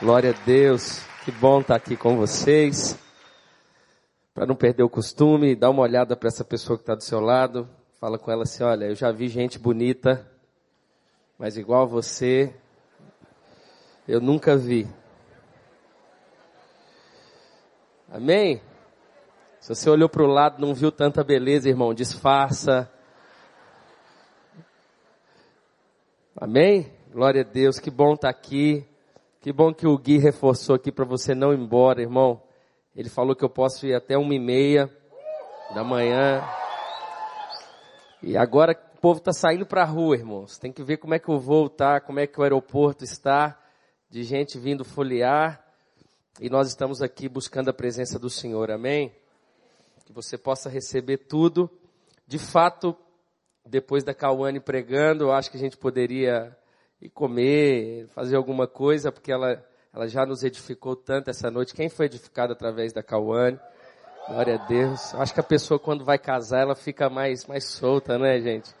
Glória a Deus. Que bom estar aqui com vocês. Para não perder o costume, dá uma olhada para essa pessoa que está do seu lado. Fala com ela assim: olha, eu já vi gente bonita, mas igual a você, eu nunca vi. Amém? Se você olhou para o lado não viu tanta beleza, irmão, disfarça. Amém? Glória a Deus, que bom estar aqui. Que bom que o Gui reforçou aqui para você não ir embora, irmão. Ele falou que eu posso ir até uma e meia da manhã. E agora o povo está saindo para a rua, irmãos. Tem que ver como é que o voo está, como é que o aeroporto está, de gente vindo folhear. E nós estamos aqui buscando a presença do Senhor, amém? Que você possa receber tudo. De fato, depois da Cauane pregando, eu acho que a gente poderia e comer, fazer alguma coisa, porque ela, ela já nos edificou tanto essa noite. Quem foi edificado através da Cauane? Glória a Deus. Acho que a pessoa quando vai casar, ela fica mais, mais solta, né, gente?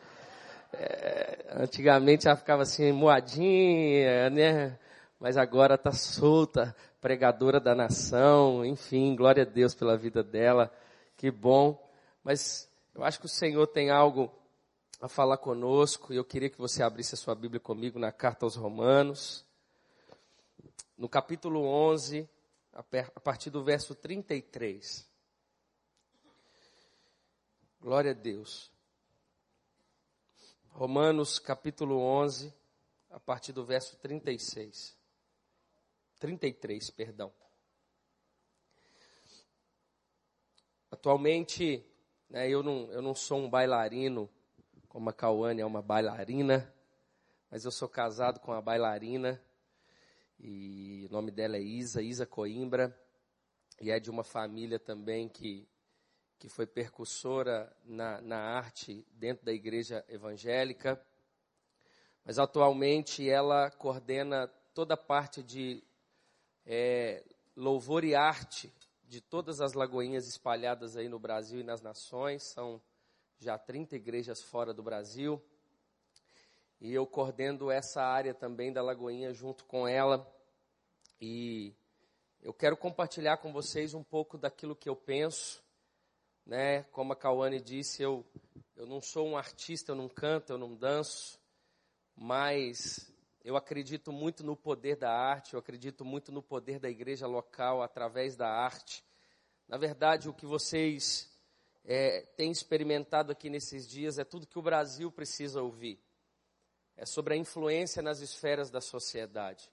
É, antigamente ela ficava assim, moadinha, né? Mas agora está solta, pregadora da nação, enfim, glória a Deus pela vida dela. Que bom. Mas eu acho que o Senhor tem algo a falar conosco e eu queria que você abrisse a sua Bíblia comigo na carta aos Romanos, no capítulo 11, a partir do verso 33. Glória a Deus. Romanos capítulo 11, a partir do verso 36. 33, perdão. Atualmente, né, eu, não, eu não sou um bailarino como a Cauane é uma bailarina, mas eu sou casado com uma bailarina e o nome dela é Isa, Isa Coimbra, e é de uma família também que, que foi percussora na, na arte dentro da igreja evangélica, mas atualmente ela coordena toda a parte de é, louvor e arte de todas as lagoinhas espalhadas aí no Brasil e nas nações, são já 30 igrejas fora do Brasil. E eu coordeno essa área também da Lagoinha junto com ela. E eu quero compartilhar com vocês um pouco daquilo que eu penso. Né? Como a Cauane disse, eu, eu não sou um artista, eu não canto, eu não danço. Mas eu acredito muito no poder da arte, eu acredito muito no poder da igreja local através da arte. Na verdade, o que vocês é, tem experimentado aqui nesses dias é tudo que o Brasil precisa ouvir. É sobre a influência nas esferas da sociedade.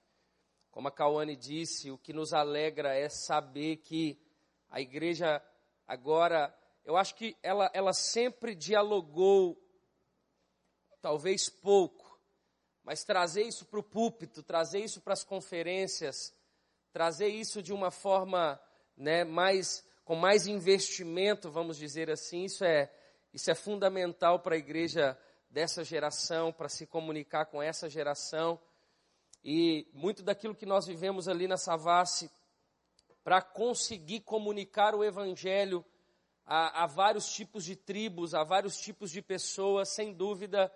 Como a Cauane disse, o que nos alegra é saber que a igreja agora, eu acho que ela, ela sempre dialogou, talvez pouco, mas trazer isso para o púlpito, trazer isso para as conferências, trazer isso de uma forma né, mais com mais investimento, vamos dizer assim, isso é, isso é fundamental para a igreja dessa geração, para se comunicar com essa geração. E muito daquilo que nós vivemos ali na Savassi, para conseguir comunicar o Evangelho a, a, vários tipos de tribos, a vários tipos de pessoas, sem dúvida,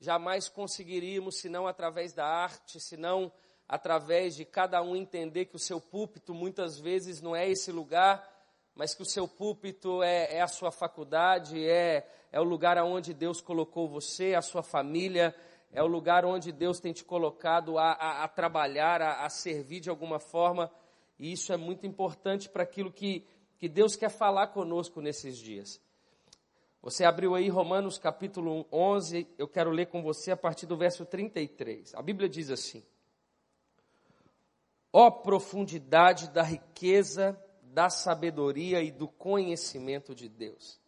jamais conseguiríamos, senão através da arte, senão através de cada um entender que o seu púlpito muitas vezes não é esse lugar mas que o seu púlpito é, é a sua faculdade, é, é o lugar aonde Deus colocou você, a sua família, é o lugar onde Deus tem te colocado a, a, a trabalhar, a, a, servir de alguma forma, e isso é muito importante para aquilo que, que Deus quer falar conosco nesses dias. Você abriu aí Romanos capítulo 11, eu quero ler com você a partir do verso 33. A Bíblia diz assim: Ó oh, profundidade da riqueza da sabedoria e do conhecimento de Deus.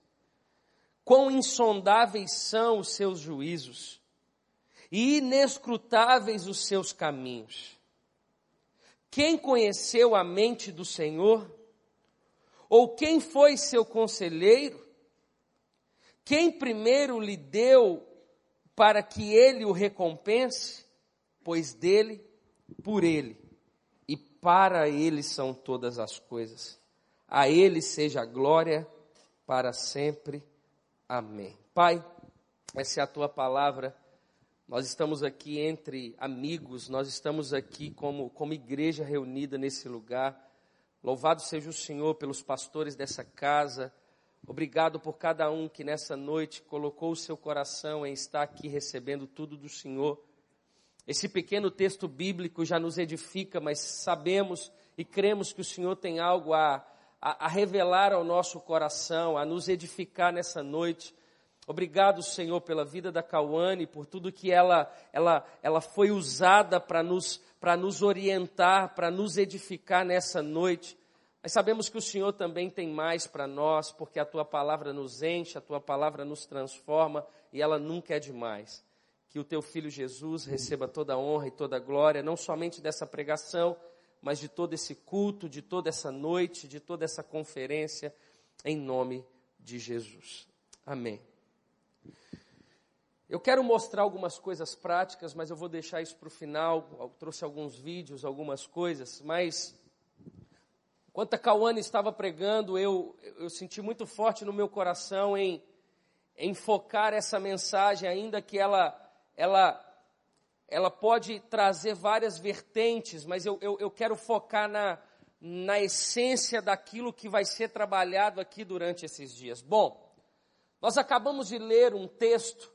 Quão insondáveis são os seus juízos e inescrutáveis os seus caminhos. Quem conheceu a mente do Senhor? Ou quem foi seu conselheiro? Quem primeiro lhe deu para que ele o recompense? Pois dele, por ele para Ele são todas as coisas. A Ele seja a glória para sempre. Amém. Pai, essa é a tua palavra. Nós estamos aqui entre amigos, nós estamos aqui como, como igreja reunida nesse lugar. Louvado seja o Senhor pelos pastores dessa casa. Obrigado por cada um que nessa noite colocou o seu coração em estar aqui recebendo tudo do Senhor. Esse pequeno texto bíblico já nos edifica, mas sabemos e cremos que o Senhor tem algo a, a, a revelar ao nosso coração, a nos edificar nessa noite. Obrigado, Senhor, pela vida da Cauane, por tudo que ela, ela, ela foi usada para nos, nos orientar, para nos edificar nessa noite. Mas sabemos que o Senhor também tem mais para nós, porque a tua palavra nos enche, a tua palavra nos transforma e ela nunca é demais. Que o teu filho Jesus receba toda a honra e toda a glória, não somente dessa pregação, mas de todo esse culto, de toda essa noite, de toda essa conferência, em nome de Jesus. Amém. Eu quero mostrar algumas coisas práticas, mas eu vou deixar isso para o final. Eu trouxe alguns vídeos, algumas coisas, mas enquanto a Cauane estava pregando, eu, eu senti muito forte no meu coração em, em focar essa mensagem, ainda que ela, ela, ela pode trazer várias vertentes, mas eu, eu, eu quero focar na, na essência daquilo que vai ser trabalhado aqui durante esses dias. Bom, nós acabamos de ler um texto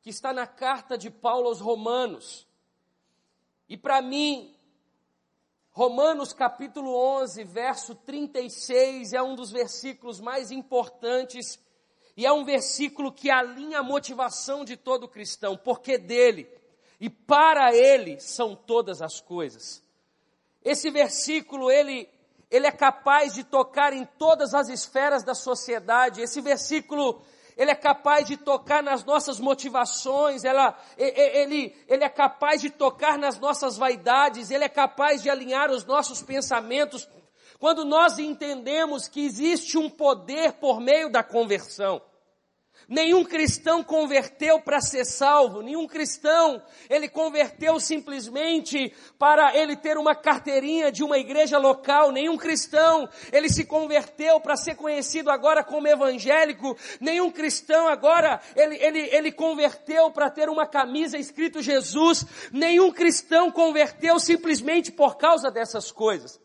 que está na carta de Paulo aos Romanos. E para mim, Romanos capítulo 11, verso 36 é um dos versículos mais importantes e é um versículo que alinha a motivação de todo cristão, porque dele e para ele são todas as coisas. Esse versículo ele ele é capaz de tocar em todas as esferas da sociedade. Esse versículo ele é capaz de tocar nas nossas motivações, ela, ele, ele é capaz de tocar nas nossas vaidades, ele é capaz de alinhar os nossos pensamentos. Quando nós entendemos que existe um poder por meio da conversão, Nenhum cristão converteu para ser salvo, nenhum cristão, ele converteu simplesmente para ele ter uma carteirinha de uma igreja local, nenhum cristão, ele se converteu para ser conhecido agora como evangélico, nenhum cristão agora, ele, ele, ele converteu para ter uma camisa escrito Jesus, nenhum cristão converteu simplesmente por causa dessas coisas.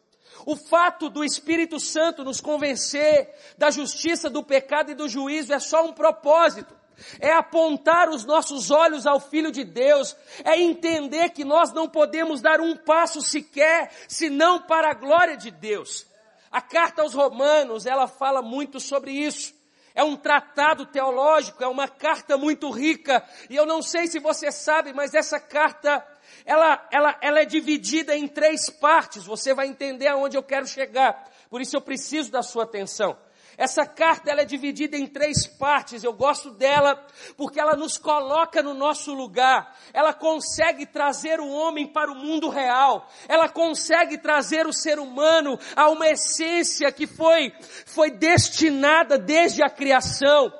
O fato do Espírito Santo nos convencer da justiça, do pecado e do juízo é só um propósito. É apontar os nossos olhos ao Filho de Deus, é entender que nós não podemos dar um passo sequer, senão para a glória de Deus. A carta aos Romanos, ela fala muito sobre isso. É um tratado teológico, é uma carta muito rica, e eu não sei se você sabe, mas essa carta ela, ela, ela é dividida em três partes. Você vai entender aonde eu quero chegar. Por isso eu preciso da sua atenção. Essa carta ela é dividida em três partes. Eu gosto dela porque ela nos coloca no nosso lugar. Ela consegue trazer o homem para o mundo real. Ela consegue trazer o ser humano a uma essência que foi foi destinada desde a criação.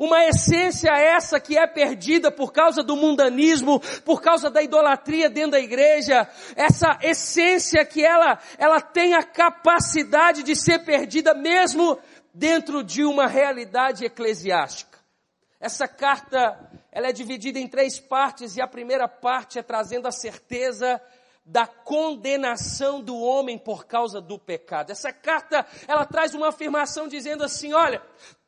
Uma essência essa que é perdida por causa do mundanismo, por causa da idolatria dentro da igreja. Essa essência que ela, ela tem a capacidade de ser perdida mesmo dentro de uma realidade eclesiástica. Essa carta, ela é dividida em três partes e a primeira parte é trazendo a certeza da condenação do homem por causa do pecado. Essa carta, ela traz uma afirmação dizendo assim, olha,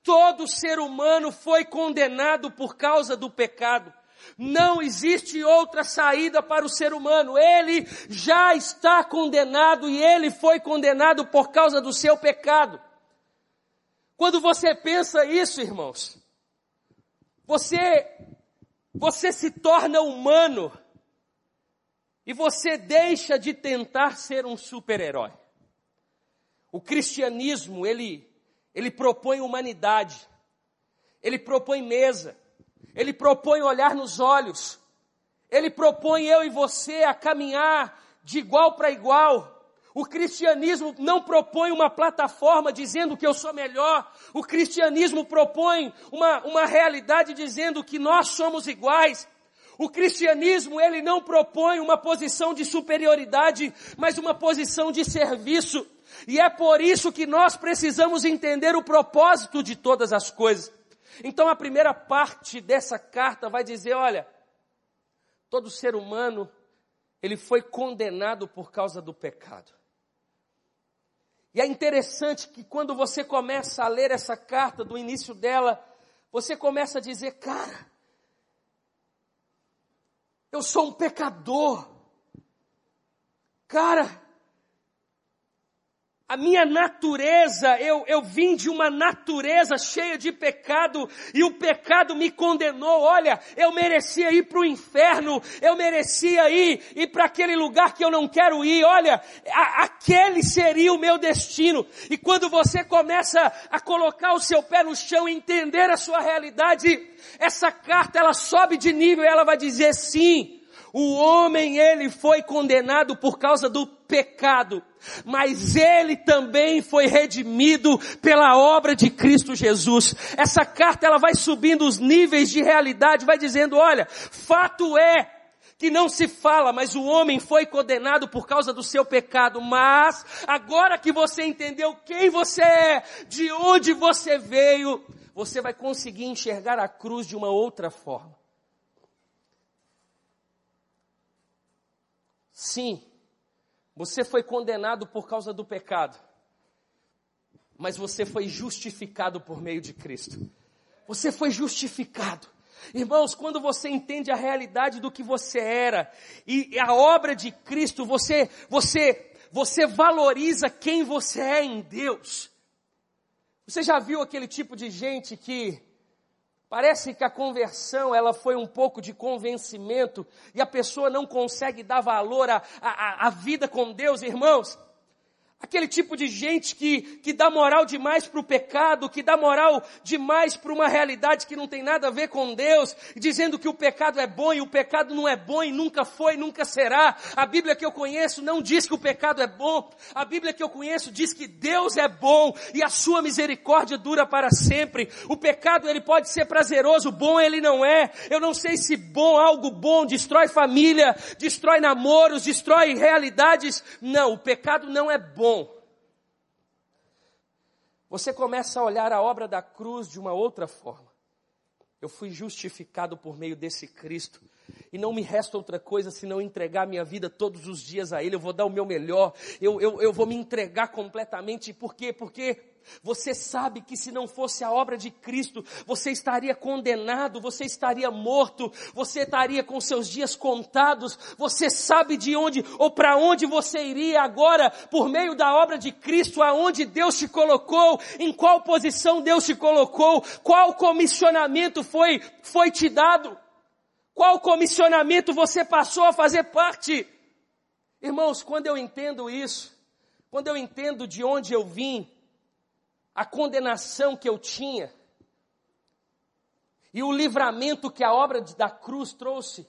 Todo ser humano foi condenado por causa do pecado. Não existe outra saída para o ser humano. Ele já está condenado e ele foi condenado por causa do seu pecado. Quando você pensa isso, irmãos, você você se torna humano e você deixa de tentar ser um super-herói. O cristianismo, ele ele propõe humanidade. Ele propõe mesa. Ele propõe olhar nos olhos. Ele propõe eu e você a caminhar de igual para igual. O cristianismo não propõe uma plataforma dizendo que eu sou melhor. O cristianismo propõe uma, uma realidade dizendo que nós somos iguais. O cristianismo, ele não propõe uma posição de superioridade, mas uma posição de serviço. E é por isso que nós precisamos entender o propósito de todas as coisas. Então a primeira parte dessa carta vai dizer, olha, todo ser humano, ele foi condenado por causa do pecado. E é interessante que quando você começa a ler essa carta, do início dela, você começa a dizer, cara, eu sou um pecador. Cara, a minha natureza, eu, eu vim de uma natureza cheia de pecado e o pecado me condenou. Olha, eu merecia ir para o inferno, eu merecia ir, ir para aquele lugar que eu não quero ir. Olha, a, aquele seria o meu destino. E quando você começa a colocar o seu pé no chão e entender a sua realidade, essa carta ela sobe de nível e ela vai dizer sim. O homem, ele foi condenado por causa do pecado, mas ele também foi redimido pela obra de Cristo Jesus. Essa carta, ela vai subindo os níveis de realidade, vai dizendo, olha, fato é que não se fala, mas o homem foi condenado por causa do seu pecado, mas agora que você entendeu quem você é, de onde você veio, você vai conseguir enxergar a cruz de uma outra forma. Sim, você foi condenado por causa do pecado, mas você foi justificado por meio de Cristo. Você foi justificado. Irmãos, quando você entende a realidade do que você era e a obra de Cristo, você, você, você valoriza quem você é em Deus. Você já viu aquele tipo de gente que Parece que a conversão ela foi um pouco de convencimento e a pessoa não consegue dar valor à, à, vida com Deus, irmãos. Aquele tipo de gente que, que dá moral demais para o pecado, que dá moral demais para uma realidade que não tem nada a ver com Deus, dizendo que o pecado é bom e o pecado não é bom e nunca foi, nunca será. A Bíblia que eu conheço não diz que o pecado é bom. A Bíblia que eu conheço diz que Deus é bom e a sua misericórdia dura para sempre. O pecado ele pode ser prazeroso, bom ele não é. Eu não sei se bom, algo bom, destrói família, destrói namoros, destrói realidades. Não, o pecado não é bom você começa a olhar a obra da cruz de uma outra forma. Eu fui justificado por meio desse Cristo. E não me resta outra coisa senão entregar minha vida todos os dias a Ele. Eu vou dar o meu melhor. Eu, eu, eu vou me entregar completamente. Por quê? Porque você sabe que se não fosse a obra de Cristo, você estaria condenado, você estaria morto, você estaria com seus dias contados. Você sabe de onde ou para onde você iria agora por meio da obra de Cristo, aonde Deus te colocou, em qual posição Deus te colocou, qual comissionamento foi foi te dado. Qual comissionamento você passou a fazer parte? Irmãos, quando eu entendo isso, quando eu entendo de onde eu vim, a condenação que eu tinha e o livramento que a obra da cruz trouxe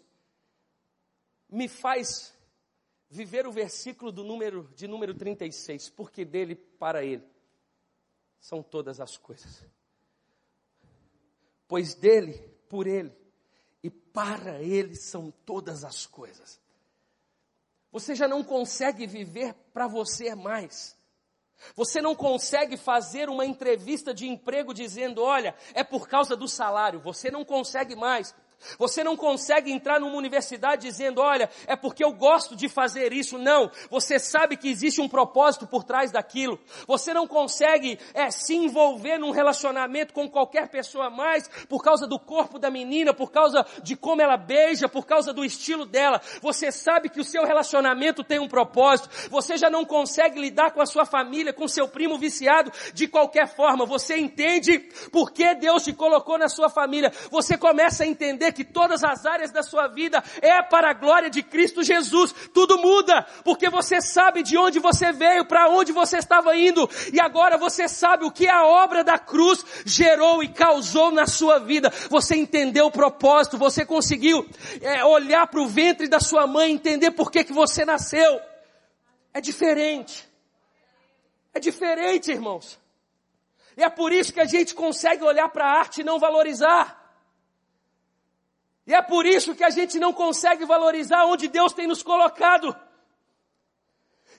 me faz viver o versículo do número de número 36, porque dele para ele são todas as coisas. Pois dele, por ele para ele são todas as coisas. Você já não consegue viver para você mais. Você não consegue fazer uma entrevista de emprego dizendo, olha, é por causa do salário. Você não consegue mais. Você não consegue entrar numa universidade dizendo, olha, é porque eu gosto de fazer isso. Não. Você sabe que existe um propósito por trás daquilo. Você não consegue é, se envolver num relacionamento com qualquer pessoa mais por causa do corpo da menina, por causa de como ela beija, por causa do estilo dela. Você sabe que o seu relacionamento tem um propósito. Você já não consegue lidar com a sua família, com seu primo viciado de qualquer forma. Você entende por que Deus te colocou na sua família. Você começa a entender que todas as áreas da sua vida é para a glória de Cristo Jesus. Tudo muda, porque você sabe de onde você veio, para onde você estava indo, e agora você sabe o que a obra da cruz gerou e causou na sua vida. Você entendeu o propósito, você conseguiu é, olhar para o ventre da sua mãe entender por que, que você nasceu. É diferente. É diferente, irmãos. E é por isso que a gente consegue olhar para a arte e não valorizar. E é por isso que a gente não consegue valorizar onde Deus tem nos colocado.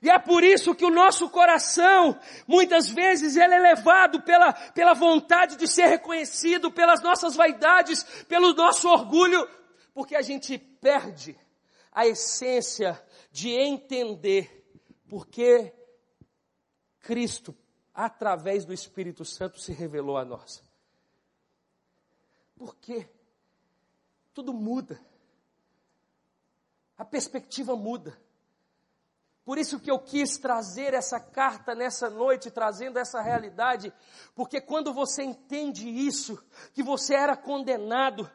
E é por isso que o nosso coração, muitas vezes, ele é levado pela, pela vontade de ser reconhecido, pelas nossas vaidades, pelo nosso orgulho, porque a gente perde a essência de entender por que Cristo, através do Espírito Santo, se revelou a nós. Por quê? Tudo muda. A perspectiva muda. Por isso que eu quis trazer essa carta nessa noite, trazendo essa realidade, porque quando você entende isso, que você era condenado,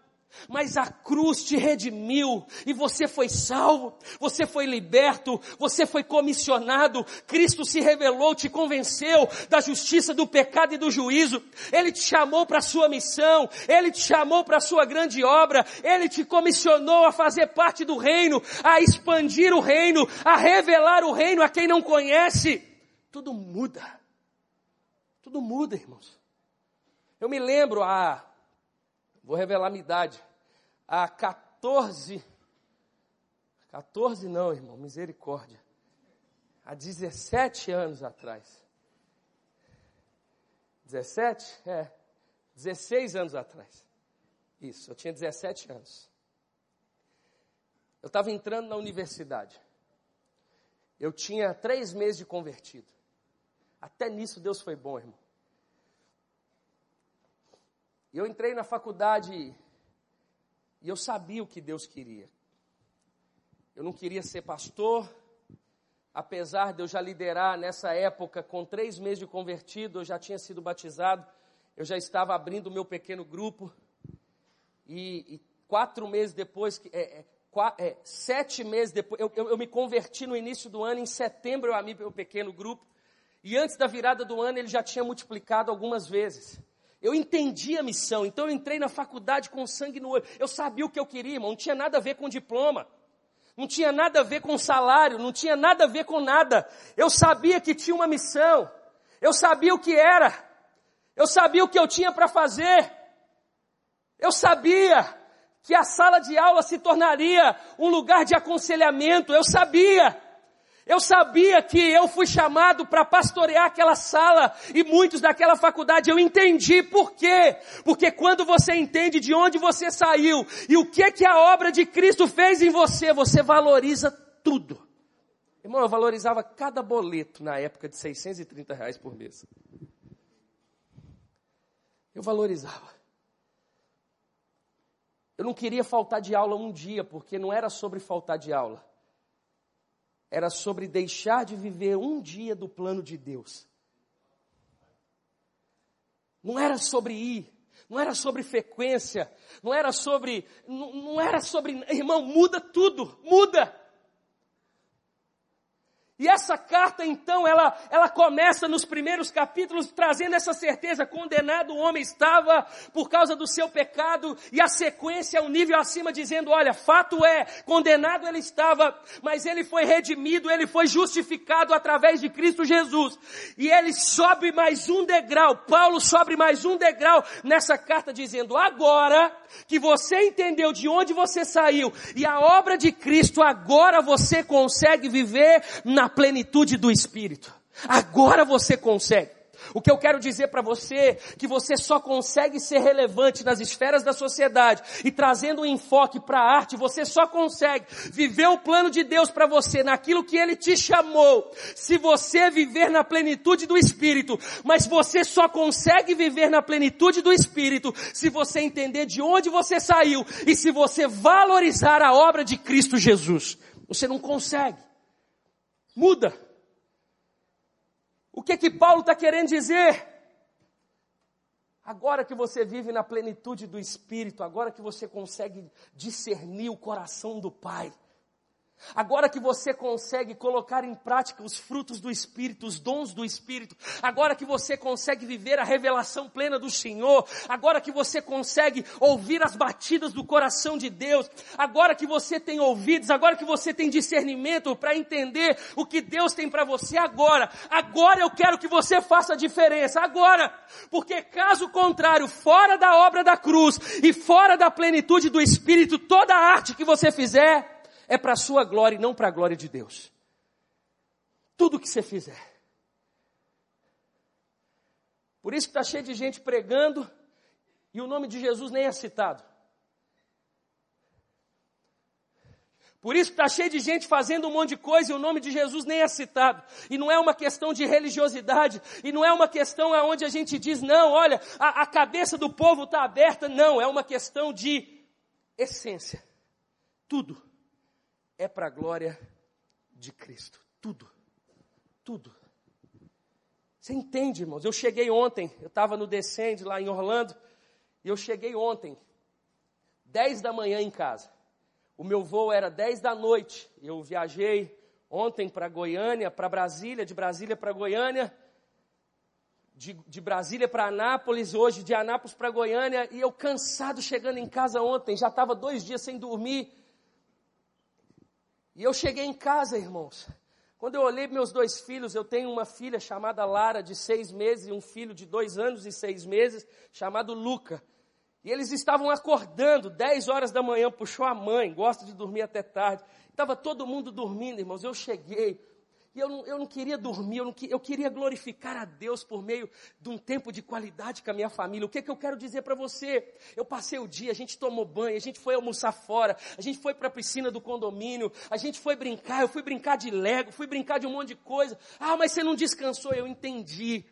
mas a cruz te redimiu e você foi salvo, você foi liberto, você foi comissionado. Cristo se revelou, te convenceu da justiça, do pecado e do juízo. Ele te chamou para a sua missão, ele te chamou para a sua grande obra, ele te comissionou a fazer parte do reino, a expandir o reino, a revelar o reino a quem não conhece. Tudo muda. Tudo muda, irmãos. Eu me lembro a Vou revelar minha idade. Há 14, 14 não, irmão, misericórdia. Há 17 anos atrás. 17? É. 16 anos atrás. Isso, eu tinha 17 anos. Eu estava entrando na universidade. Eu tinha três meses de convertido. Até nisso Deus foi bom, irmão. E eu entrei na faculdade e eu sabia o que Deus queria. Eu não queria ser pastor, apesar de eu já liderar nessa época, com três meses de convertido, eu já tinha sido batizado, eu já estava abrindo o meu pequeno grupo. E, e quatro meses depois, é, é, quatro, é, sete meses depois, eu, eu, eu, me converti no início do ano, em setembro eu abri meu pequeno grupo. E antes da virada do ano ele já tinha multiplicado algumas vezes. Eu entendi a missão, então eu entrei na faculdade com sangue no olho. Eu sabia o que eu queria, irmão. Não tinha nada a ver com diploma. Não tinha nada a ver com salário, não tinha nada a ver com nada. Eu sabia que tinha uma missão. Eu sabia o que era. Eu sabia o que eu tinha para fazer. Eu sabia que a sala de aula se tornaria um lugar de aconselhamento. Eu sabia. Eu sabia que eu fui chamado para pastorear aquela sala e muitos daquela faculdade eu entendi por quê? Porque quando você entende de onde você saiu e o que que a obra de Cristo fez em você, você valoriza tudo. Irmão, eu valorizava cada boleto na época de 630 reais por mês. Eu valorizava. Eu não queria faltar de aula um dia, porque não era sobre faltar de aula era sobre deixar de viver um dia do plano de Deus. Não era sobre ir, não era sobre frequência, não era sobre, não, não era sobre, irmão, muda tudo, muda. E essa carta, então, ela, ela começa nos primeiros capítulos trazendo essa certeza. Condenado o homem estava por causa do seu pecado, e a sequência é um nível acima, dizendo: olha, fato é, condenado ele estava, mas ele foi redimido, ele foi justificado através de Cristo Jesus. E ele sobe mais um degrau, Paulo sobe mais um degrau nessa carta, dizendo: agora que você entendeu de onde você saiu, e a obra de Cristo, agora você consegue viver na plenitude do Espírito. Agora você consegue. O que eu quero dizer para você, que você só consegue ser relevante nas esferas da sociedade e trazendo um enfoque para a arte, você só consegue viver o plano de Deus para você, naquilo que Ele te chamou, se você viver na plenitude do Espírito, mas você só consegue viver na plenitude do Espírito se você entender de onde você saiu e se você valorizar a obra de Cristo Jesus. Você não consegue. Muda. O que que Paulo está querendo dizer? Agora que você vive na plenitude do Espírito, agora que você consegue discernir o coração do Pai, Agora que você consegue colocar em prática os frutos do Espírito, os dons do Espírito, agora que você consegue viver a revelação plena do Senhor, agora que você consegue ouvir as batidas do coração de Deus, agora que você tem ouvidos, agora que você tem discernimento para entender o que Deus tem para você agora, agora eu quero que você faça a diferença, agora, porque caso contrário, fora da obra da cruz e fora da plenitude do Espírito, toda a arte que você fizer, é para a sua glória e não para a glória de Deus. Tudo que você fizer. Por isso que está cheio de gente pregando e o nome de Jesus nem é citado. Por isso está cheio de gente fazendo um monte de coisa e o nome de Jesus nem é citado. E não é uma questão de religiosidade, e não é uma questão onde a gente diz, não, olha, a, a cabeça do povo está aberta. Não, é uma questão de essência. Tudo é para a glória de Cristo. Tudo. Tudo. Você entende, irmãos? Eu cheguei ontem, eu estava no Descende lá em Orlando, e eu cheguei ontem, 10 da manhã em casa. O meu voo era 10 da noite. Eu viajei ontem para Goiânia, para Brasília, de Brasília para Goiânia, de, de Brasília para Anápolis, hoje de Anápolis para Goiânia, e eu cansado chegando em casa ontem, já estava dois dias sem dormir. E eu cheguei em casa, irmãos. Quando eu olhei meus dois filhos, eu tenho uma filha chamada Lara, de seis meses, e um filho de dois anos e seis meses, chamado Luca. E eles estavam acordando, 10 horas da manhã, puxou a mãe, gosta de dormir até tarde. Estava todo mundo dormindo, irmãos. Eu cheguei, eu não, eu não queria dormir, eu, não, eu, queria glorificar a Deus por meio de um tempo de qualidade com a minha família. O que, que eu quero dizer para você? Eu passei o dia, a gente tomou banho, a gente foi almoçar fora, a gente foi para a piscina do condomínio, a gente foi brincar, eu fui brincar de Lego, fui brincar de um monte de coisa. Ah, mas você não descansou, eu entendi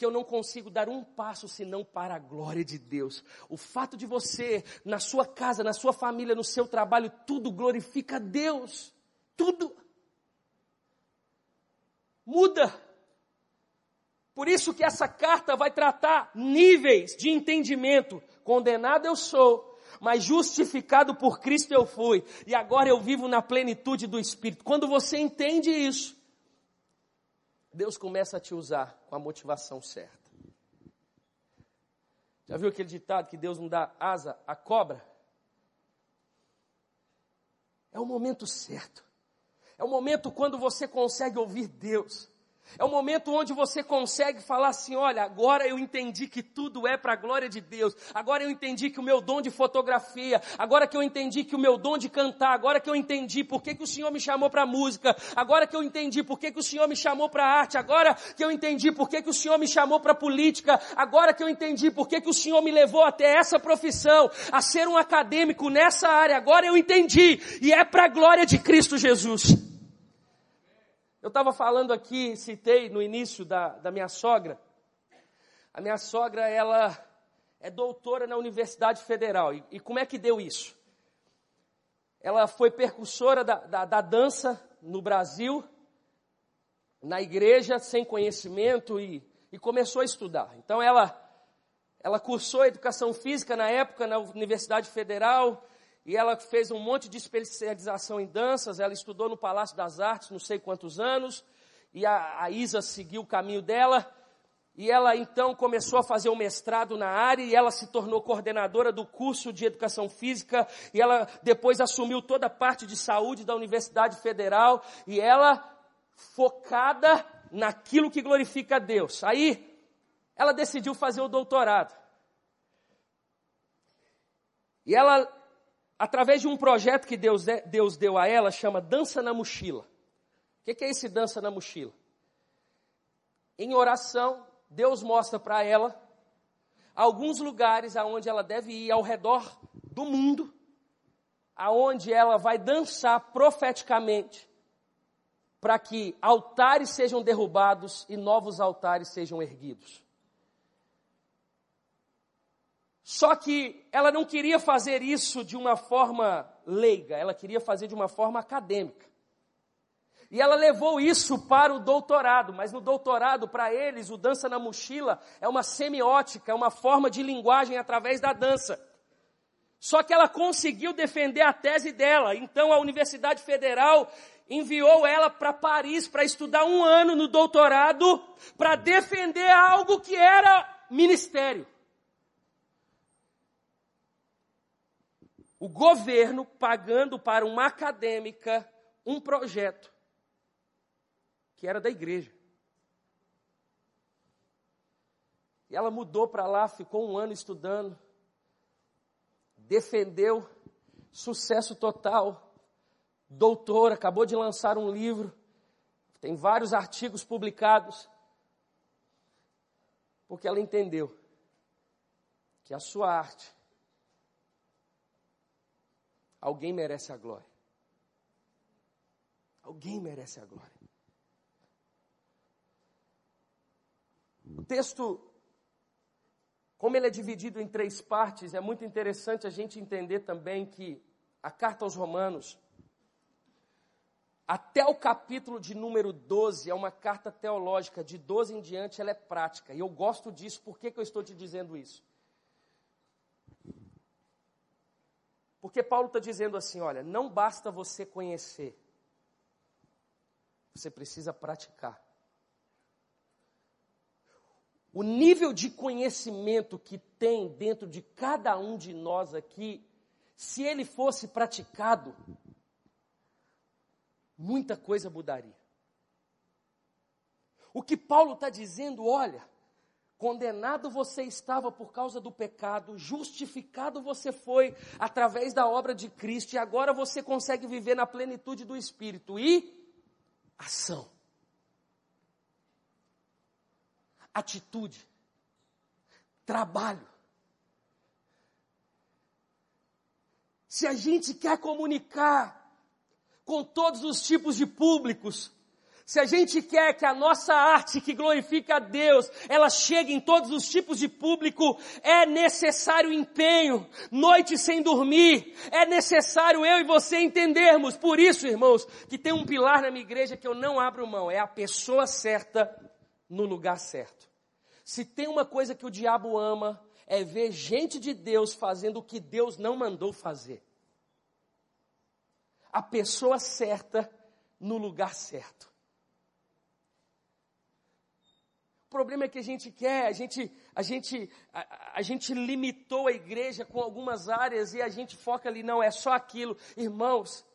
que eu não consigo dar um passo senão para a glória de Deus. O fato de você, na sua casa, na sua família, no seu trabalho, tudo glorifica a Deus. Tudo. Muda. Por isso que essa carta vai tratar níveis de entendimento. Condenado eu sou, mas justificado por Cristo eu fui, e agora eu vivo na plenitude do Espírito. Quando você entende isso, Deus começa a te usar com a motivação certa. Já viu aquele ditado que Deus não dá asa à cobra? É o momento certo. É o momento quando você consegue ouvir Deus. É o momento onde você consegue falar assim: olha, agora eu entendi que tudo é para a glória de Deus. Agora eu entendi que o meu dom de fotografia, agora que eu entendi que o meu dom de cantar, agora que eu entendi por que, que o Senhor me chamou para música, agora que eu entendi por que, que o Senhor me chamou para arte, agora que eu entendi por que, que o Senhor me chamou para política, agora que eu entendi por que, que o Senhor me levou até essa profissão, a ser um acadêmico nessa área, agora eu entendi. E é para a glória de Cristo Jesus. Eu estava falando aqui, citei no início da, da minha sogra. A minha sogra, ela é doutora na Universidade Federal. E, e como é que deu isso? Ela foi percussora da, da, da dança no Brasil, na igreja, sem conhecimento e, e começou a estudar. Então ela, ela cursou educação física na época na Universidade Federal, e ela fez um monte de especialização em danças, ela estudou no Palácio das Artes não sei quantos anos, e a, a Isa seguiu o caminho dela, e ela então começou a fazer um mestrado na área, e ela se tornou coordenadora do curso de Educação Física, e ela depois assumiu toda a parte de saúde da Universidade Federal, e ela focada naquilo que glorifica a Deus. Aí, ela decidiu fazer o doutorado. E ela através de um projeto que Deus, Deus deu a ela, chama Dança na Mochila. O que, que é esse Dança na Mochila? Em oração, Deus mostra para ela alguns lugares aonde ela deve ir ao redor do mundo, aonde ela vai dançar profeticamente, para que altares sejam derrubados e novos altares sejam erguidos. Só que ela não queria fazer isso de uma forma leiga, ela queria fazer de uma forma acadêmica. E ela levou isso para o doutorado, mas no doutorado, para eles, o dança na mochila é uma semiótica, é uma forma de linguagem através da dança. Só que ela conseguiu defender a tese dela, então a Universidade Federal enviou ela para Paris para estudar um ano no doutorado, para defender algo que era ministério. O governo pagando para uma acadêmica um projeto que era da igreja. E ela mudou para lá, ficou um ano estudando, defendeu, sucesso total, doutora, acabou de lançar um livro, tem vários artigos publicados, porque ela entendeu que a sua arte alguém merece a glória. Alguém merece a glória. O texto, como ele é dividido em três partes, é muito interessante a gente entender também que a carta aos Romanos, até o capítulo de número 12, é uma carta teológica, de 12 em diante ela é prática. E eu gosto disso, por que, que eu estou te dizendo isso? Porque Paulo está dizendo assim: olha, não basta você conhecer, você precisa praticar. O nível de conhecimento que tem dentro de cada um de nós aqui, se ele fosse praticado, muita coisa mudaria. O que Paulo está dizendo, olha, Condenado você estava por causa do pecado, justificado você foi através da obra de Cristo, e agora você consegue viver na plenitude do Espírito. E ação, atitude, trabalho. Se a gente quer comunicar com todos os tipos de públicos, se a gente quer que a nossa arte que glorifica a Deus, ela chegue em todos os tipos de público, é necessário empenho, noite sem dormir, é necessário eu e você entendermos. Por isso, irmãos, que tem um pilar na minha igreja que eu não abro mão, é a pessoa certa no lugar certo. Se tem uma coisa que o diabo ama, é ver gente de Deus fazendo o que Deus não mandou fazer. A pessoa certa no lugar certo. O problema é que a gente quer, a gente, a gente, a, a, gente limitou a igreja com algumas áreas e a gente foca ali, não, é só aquilo. Irmãos,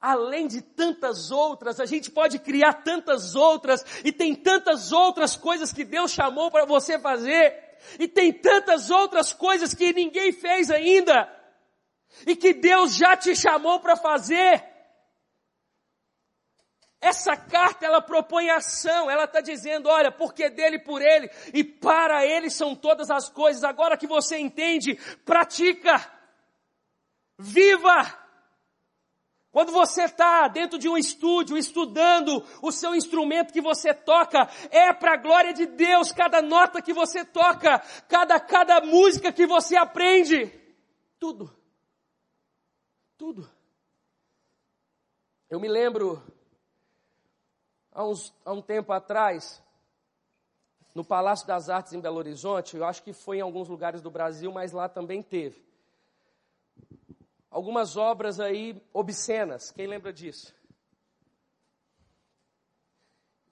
além de tantas outras, a gente pode criar tantas outras e tem tantas outras coisas que Deus chamou para você fazer e tem tantas outras coisas que ninguém fez ainda e que Deus já te chamou para fazer. Essa carta ela propõe ação, ela está dizendo, olha, porque dele por ele e para ele são todas as coisas. Agora que você entende, pratica, viva. Quando você está dentro de um estúdio, estudando o seu instrumento que você toca, é para a glória de Deus, cada nota que você toca, cada, cada música que você aprende, tudo. Tudo. Eu me lembro há, uns, há um tempo atrás, no Palácio das Artes em Belo Horizonte, eu acho que foi em alguns lugares do Brasil, mas lá também teve. Algumas obras aí obscenas, quem lembra disso?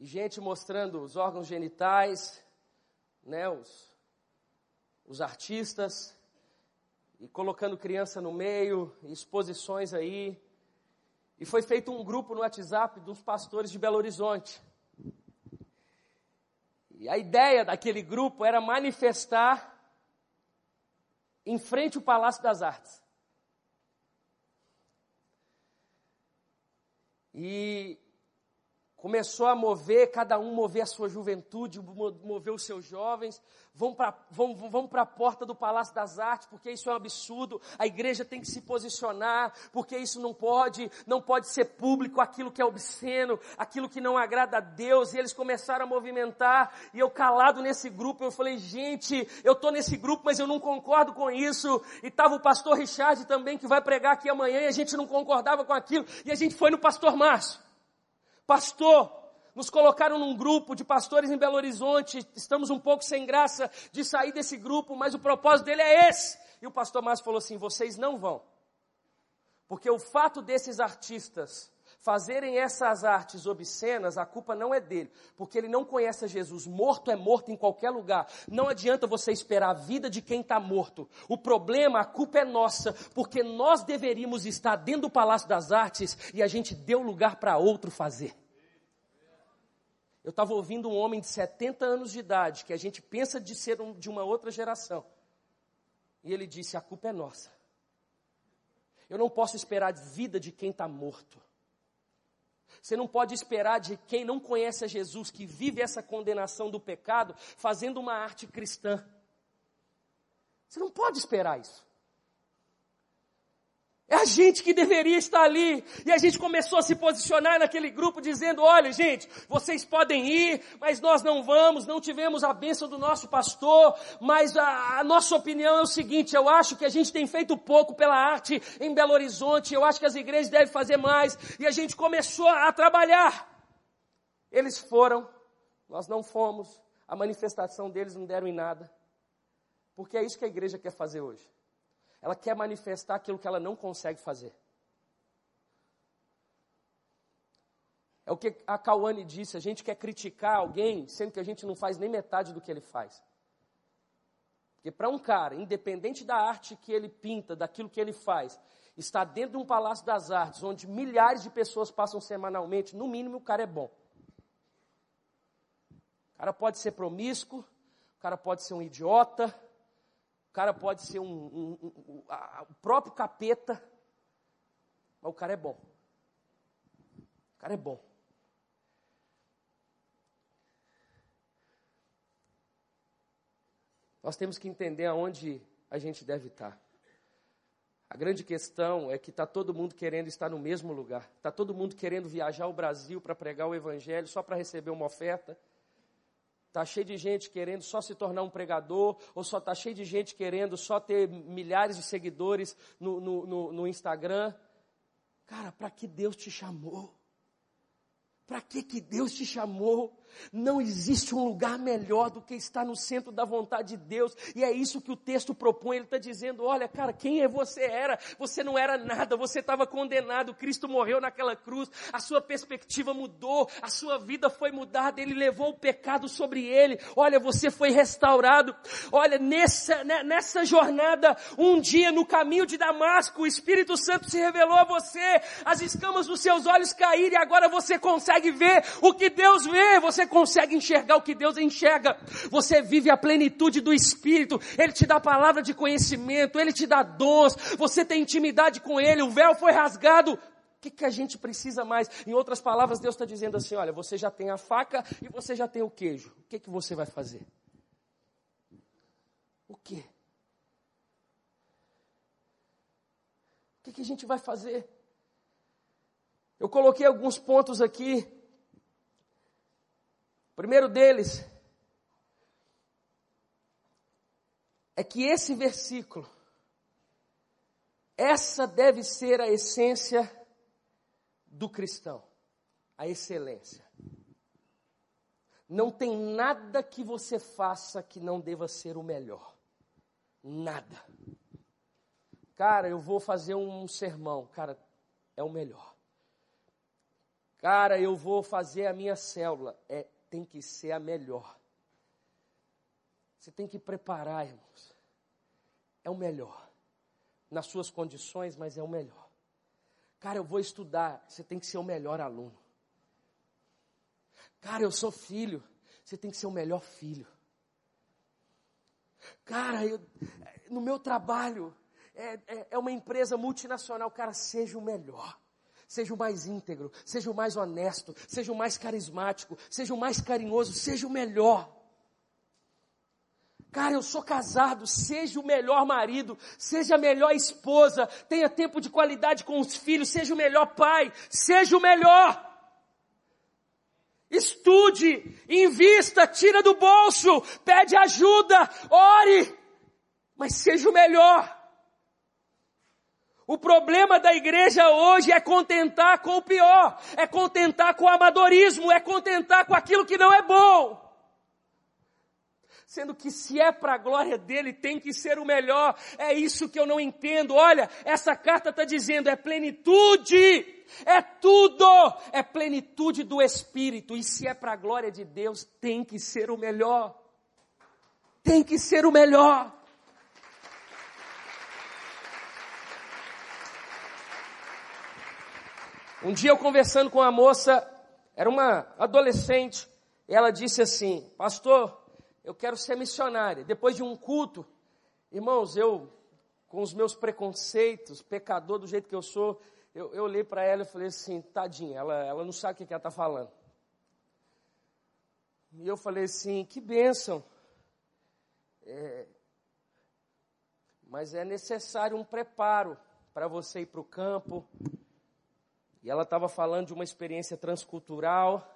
E gente mostrando os órgãos genitais, né, os, os artistas, e colocando criança no meio, exposições aí. E foi feito um grupo no WhatsApp dos pastores de Belo Horizonte. E a ideia daquele grupo era manifestar em frente ao Palácio das Artes. E começou a mover, cada um mover a sua juventude, mover os seus jovens, vão para vão, vão a porta do Palácio das Artes, porque isso é um absurdo, a igreja tem que se posicionar, porque isso não pode, não pode ser público aquilo que é obsceno, aquilo que não agrada a Deus, e eles começaram a movimentar, e eu calado nesse grupo, eu falei, gente, eu estou nesse grupo, mas eu não concordo com isso, e estava o pastor Richard também, que vai pregar aqui amanhã, e a gente não concordava com aquilo, e a gente foi no pastor Márcio, pastor, nos colocaram num grupo de pastores em Belo Horizonte, estamos um pouco sem graça de sair desse grupo, mas o propósito dele é esse. E o pastor Márcio falou assim: vocês não vão. Porque o fato desses artistas fazerem essas artes obscenas, a culpa não é dele, porque ele não conhece a Jesus. Morto é morto em qualquer lugar. Não adianta você esperar a vida de quem está morto. O problema, a culpa é nossa, porque nós deveríamos estar dentro do Palácio das Artes e a gente deu lugar para outro fazer. Eu estava ouvindo um homem de 70 anos de idade, que a gente pensa de ser um, de uma outra geração. E ele disse: A culpa é nossa. Eu não posso esperar a vida de quem está morto. Você não pode esperar de quem não conhece a Jesus, que vive essa condenação do pecado, fazendo uma arte cristã. Você não pode esperar isso. É a gente que deveria estar ali. E a gente começou a se posicionar naquele grupo dizendo, olha gente, vocês podem ir, mas nós não vamos, não tivemos a bênção do nosso pastor, mas a, a, nossa opinião é o seguinte, eu acho que a gente tem feito pouco pela arte em Belo Horizonte, eu acho que as igrejas devem fazer mais. E a gente começou a trabalhar. Eles foram, nós não fomos, a manifestação deles não deram em nada. Porque é isso que a igreja quer fazer hoje. Ela quer manifestar aquilo que ela não consegue fazer. É o que a Cauane disse, a gente quer criticar alguém, sendo que a gente não faz nem metade do que ele faz. Porque para um cara, independente da arte que ele pinta, daquilo que ele faz, está dentro de um palácio das artes, onde milhares de pessoas passam semanalmente, no mínimo o cara é bom. O cara pode ser promíscuo, o cara pode ser um idiota, cara pode ser um, um, um, um a, o próprio capeta, mas o cara é bom. O cara é bom. Nós temos que entender aonde a gente deve estar. A grande questão é que está todo mundo querendo estar no mesmo lugar. Está todo mundo querendo viajar ao Brasil para pregar o Evangelho só para receber uma oferta. Está cheio de gente querendo só se tornar um pregador, ou só está cheio de gente querendo só ter milhares de seguidores no, no, no, no Instagram. Cara, para que Deus te chamou? Para que, que Deus te chamou? Não existe um lugar melhor do que estar no centro da vontade de Deus, e é isso que o texto propõe. Ele está dizendo: olha, cara, quem é você era? Você não era nada, você estava condenado. Cristo morreu naquela cruz, a sua perspectiva mudou, a sua vida foi mudada, ele levou o pecado sobre ele. Olha, você foi restaurado. Olha, nessa, né, nessa jornada, um dia no caminho de Damasco, o Espírito Santo se revelou a você, as escamas dos seus olhos caíram, e agora você consegue ver o que Deus vê. Você consegue enxergar o que Deus enxerga. Você vive a plenitude do Espírito. Ele te dá palavra de conhecimento, Ele te dá dons, você tem intimidade com Ele, o véu foi rasgado. O que, que a gente precisa mais? Em outras palavras, Deus está dizendo assim: olha, você já tem a faca e você já tem o queijo. O que, que você vai fazer? O quê? O que, que a gente vai fazer? Eu coloquei alguns pontos aqui primeiro deles é que esse versículo, essa deve ser a essência do cristão, a excelência. Não tem nada que você faça que não deva ser o melhor. Nada. Cara, eu vou fazer um sermão. Cara, é o melhor. Cara, eu vou fazer a minha célula. É tem que ser a melhor. Você tem que preparar, irmãos. É o melhor. Nas suas condições, mas é o melhor. Cara, eu vou estudar. Você tem que ser o melhor aluno. Cara, eu sou filho. Você tem que ser o melhor filho. Cara, eu, no meu trabalho, é, é, é uma empresa multinacional. Cara, seja o melhor seja o mais íntegro, seja o mais honesto, seja o mais carismático, seja o mais carinhoso, seja o melhor. Cara, eu sou casado, seja o melhor marido, seja a melhor esposa, tenha tempo de qualidade com os filhos, seja o melhor pai, seja o melhor. Estude, invista, tira do bolso, pede ajuda, ore, mas seja o melhor. O problema da igreja hoje é contentar com o pior, é contentar com o amadorismo, é contentar com aquilo que não é bom. Sendo que se é para a glória dele, tem que ser o melhor. É isso que eu não entendo. Olha, essa carta está dizendo, é plenitude, é tudo, é plenitude do Espírito. E se é para a glória de Deus, tem que ser o melhor. Tem que ser o melhor. Um dia eu conversando com uma moça, era uma adolescente, e ela disse assim: Pastor, eu quero ser missionária. Depois de um culto, irmãos, eu, com os meus preconceitos, pecador do jeito que eu sou, eu, eu olhei para ela e falei assim: Tadinha, ela, ela não sabe o que ela está falando. E eu falei assim: Que bênção. É, mas é necessário um preparo para você ir para o campo. E ela estava falando de uma experiência transcultural.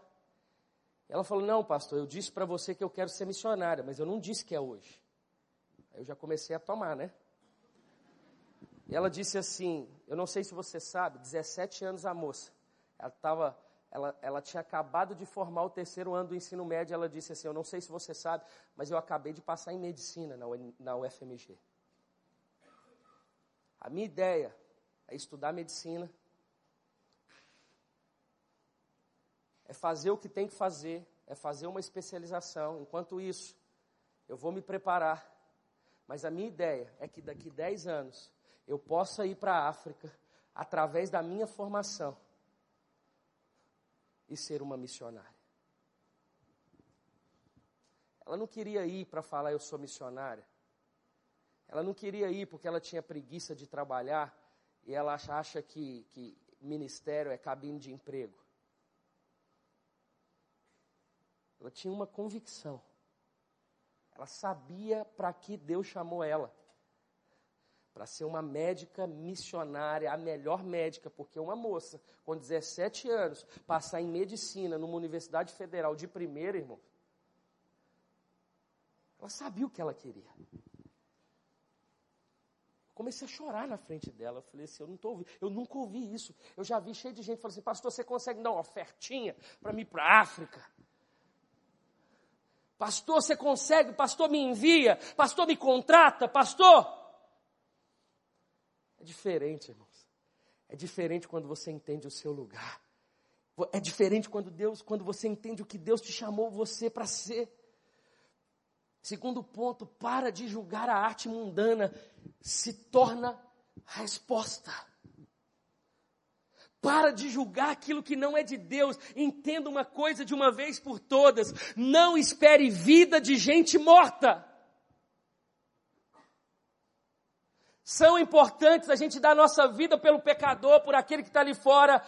Ela falou: Não, pastor, eu disse para você que eu quero ser missionária, mas eu não disse que é hoje. Aí eu já comecei a tomar, né? E ela disse assim: Eu não sei se você sabe, 17 anos a moça. Ela, tava, ela, ela tinha acabado de formar o terceiro ano do ensino médio. Ela disse assim: Eu não sei se você sabe, mas eu acabei de passar em medicina na, na UFMG. A minha ideia é estudar medicina, é fazer o que tem que fazer, é fazer uma especialização. Enquanto isso, eu vou me preparar. Mas a minha ideia é que daqui 10 anos eu possa ir para a África através da minha formação e ser uma missionária. Ela não queria ir para falar eu sou missionária. Ela não queria ir porque ela tinha preguiça de trabalhar e ela acha que, que ministério é cabine de emprego. Ela tinha uma convicção. Ela sabia para que Deus chamou ela. Para ser uma médica missionária, a melhor médica, porque uma moça com 17 anos passar em medicina numa universidade federal de primeira, irmão, ela sabia o que ela queria. Comecei a chorar na frente dela. Eu falei assim: eu, não tô ouvindo, eu nunca ouvi isso. Eu já vi cheio de gente falando assim: Pastor, você consegue dar uma ofertinha para mim para África? Pastor, você consegue? Pastor, me envia? Pastor, me contrata? Pastor? É diferente, irmãos. É diferente quando você entende o seu lugar. É diferente quando Deus, quando você entende o que Deus te chamou você para ser. Segundo ponto, para de julgar a arte mundana, se torna a resposta. Para de julgar aquilo que não é de Deus. Entenda uma coisa de uma vez por todas. Não espere vida de gente morta. São importantes a gente dar nossa vida pelo pecador, por aquele que está ali fora.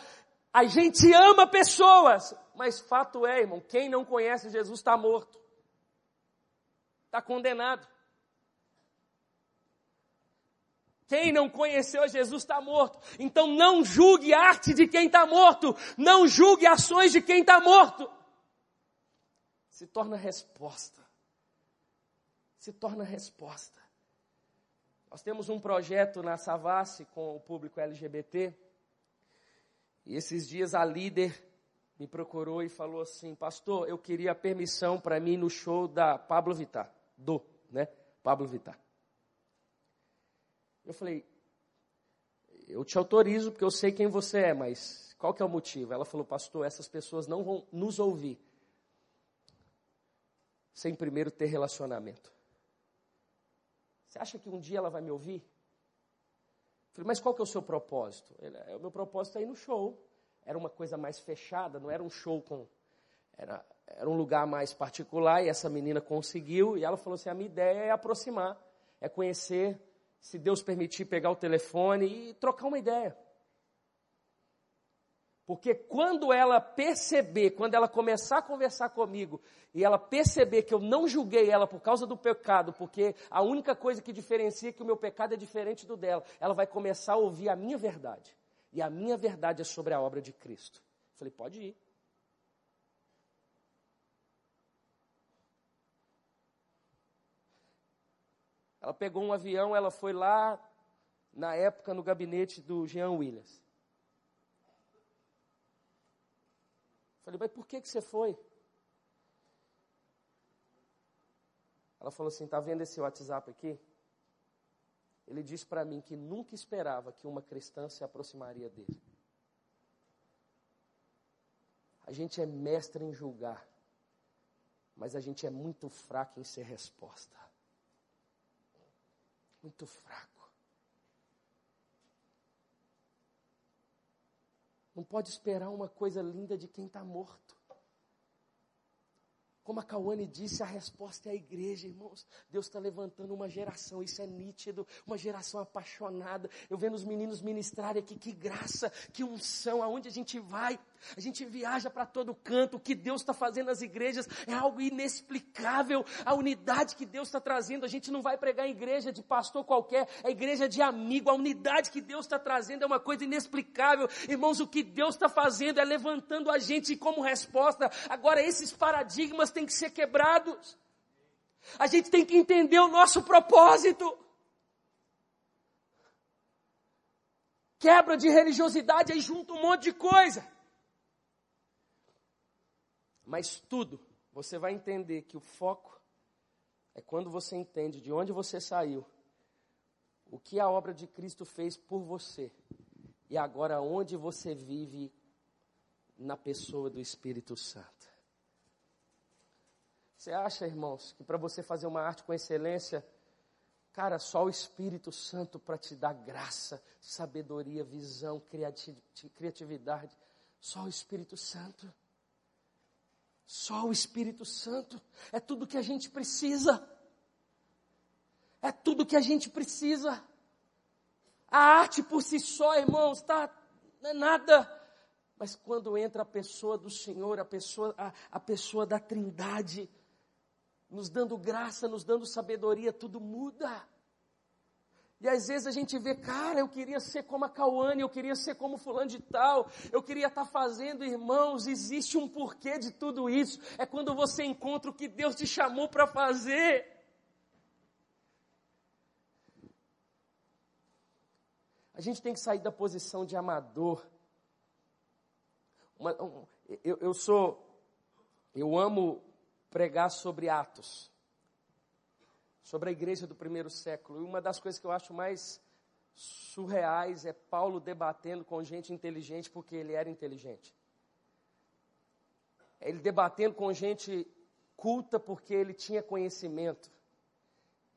A gente ama pessoas. Mas fato é, irmão, quem não conhece Jesus está morto está condenado. Quem não conheceu Jesus está morto. Então não julgue arte de quem está morto. Não julgue ações de quem está morto. Se torna resposta. Se torna resposta. Nós temos um projeto na Savassi com o público LGBT. E esses dias a líder me procurou e falou assim: Pastor, eu queria permissão para mim no show da Pablo Vittar do, né? Pablo Vittar. Eu falei, eu te autorizo porque eu sei quem você é, mas qual que é o motivo? Ela falou, pastor, essas pessoas não vão nos ouvir sem primeiro ter relacionamento. Você acha que um dia ela vai me ouvir? Eu falei, mas qual que é o seu propósito? Ele, é, o meu propósito é ir no show. Era uma coisa mais fechada, não era um show com. Era, era um lugar mais particular e essa menina conseguiu. E ela falou assim: a minha ideia é aproximar, é conhecer, se Deus permitir, pegar o telefone e trocar uma ideia. Porque quando ela perceber, quando ela começar a conversar comigo, e ela perceber que eu não julguei ela por causa do pecado, porque a única coisa que diferencia é que o meu pecado é diferente do dela, ela vai começar a ouvir a minha verdade. E a minha verdade é sobre a obra de Cristo. Eu falei, pode ir. Ela pegou um avião, ela foi lá, na época, no gabinete do Jean Williams. Falei, mas por que, que você foi? Ela falou assim: está vendo esse WhatsApp aqui? Ele disse para mim que nunca esperava que uma cristã se aproximaria dele. A gente é mestre em julgar, mas a gente é muito fraco em ser resposta muito fraco. Não pode esperar uma coisa linda de quem está morto. Como a Cauane disse, a resposta é a igreja, irmãos. Deus está levantando uma geração, isso é nítido, uma geração apaixonada. Eu vendo os meninos ministrarem aqui, que graça, que unção, aonde a gente vai, A gente viaja para todo canto. O que Deus está fazendo nas igrejas é algo inexplicável. A unidade que Deus está trazendo. A gente não vai pregar em igreja de pastor qualquer, é igreja de amigo. A unidade que Deus está trazendo é uma coisa inexplicável. Irmãos, o que Deus está fazendo é levantando a gente como resposta. Agora, esses paradigmas têm que ser quebrados. A gente tem que entender o nosso propósito. Quebra de religiosidade, aí junta um monte de coisa. Mas tudo, você vai entender que o foco é quando você entende de onde você saiu, o que a obra de Cristo fez por você, e agora onde você vive na pessoa do Espírito Santo. Você acha, irmãos, que para você fazer uma arte com excelência, cara, só o Espírito Santo para te dar graça, sabedoria, visão, criatividade, só o Espírito Santo. Só o Espírito Santo é tudo que a gente precisa. É tudo que a gente precisa. A arte por si só, irmãos, tá, não é nada. Mas quando entra a pessoa do Senhor, a pessoa, a, a pessoa da Trindade, nos dando graça, nos dando sabedoria, tudo muda. E às vezes a gente vê, cara, eu queria ser como a Cauane, eu queria ser como fulano de tal, eu queria estar tá fazendo, irmãos, existe um porquê de tudo isso. É quando você encontra o que Deus te chamou para fazer. A gente tem que sair da posição de amador. Uma, um, eu, eu sou, eu amo pregar sobre Atos sobre a igreja do primeiro século. E uma das coisas que eu acho mais surreais é Paulo debatendo com gente inteligente porque ele era inteligente. Ele debatendo com gente culta porque ele tinha conhecimento,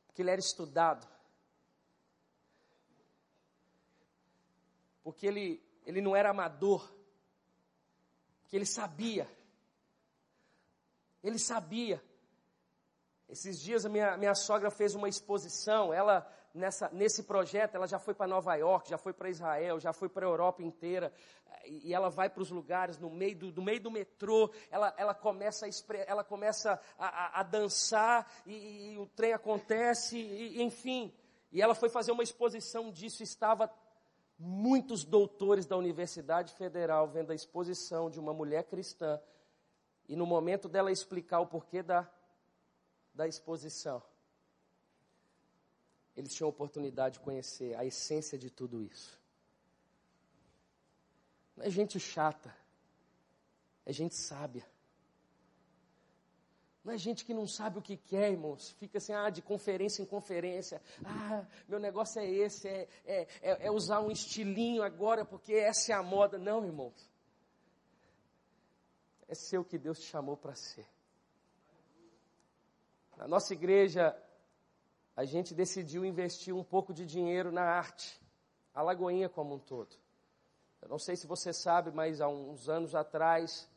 porque ele era estudado. Porque ele, ele não era amador, porque ele sabia. Ele sabia. Esses dias a minha, minha sogra fez uma exposição, ela nessa, nesse projeto, ela já foi para Nova York, já foi para Israel, já foi para a Europa inteira, e, ela vai para os lugares no meio do, meio do metrô, ela, ela começa, a, ela começa a, a, a dançar, e, e, o trem acontece, e, enfim. E ela foi fazer uma exposição disso, estava muitos doutores da Universidade Federal vendo a exposição de uma mulher cristã, e no momento dela explicar o porquê da da exposição, eles tinham a oportunidade de conhecer a essência de tudo isso. Não é gente chata, é gente sábia. Não é gente que não sabe o que quer, irmãos. Fica assim, ah, de conferência em conferência. Ah, meu negócio é esse, é, é, é, é usar um estilinho agora, porque essa é a moda. Não, irmãos. É ser o que Deus te chamou para ser. Na nossa igreja, a gente decidiu investir um pouco de dinheiro na arte, a Lagoinha como um todo. Eu não sei se você sabe, mas há uns anos atrás,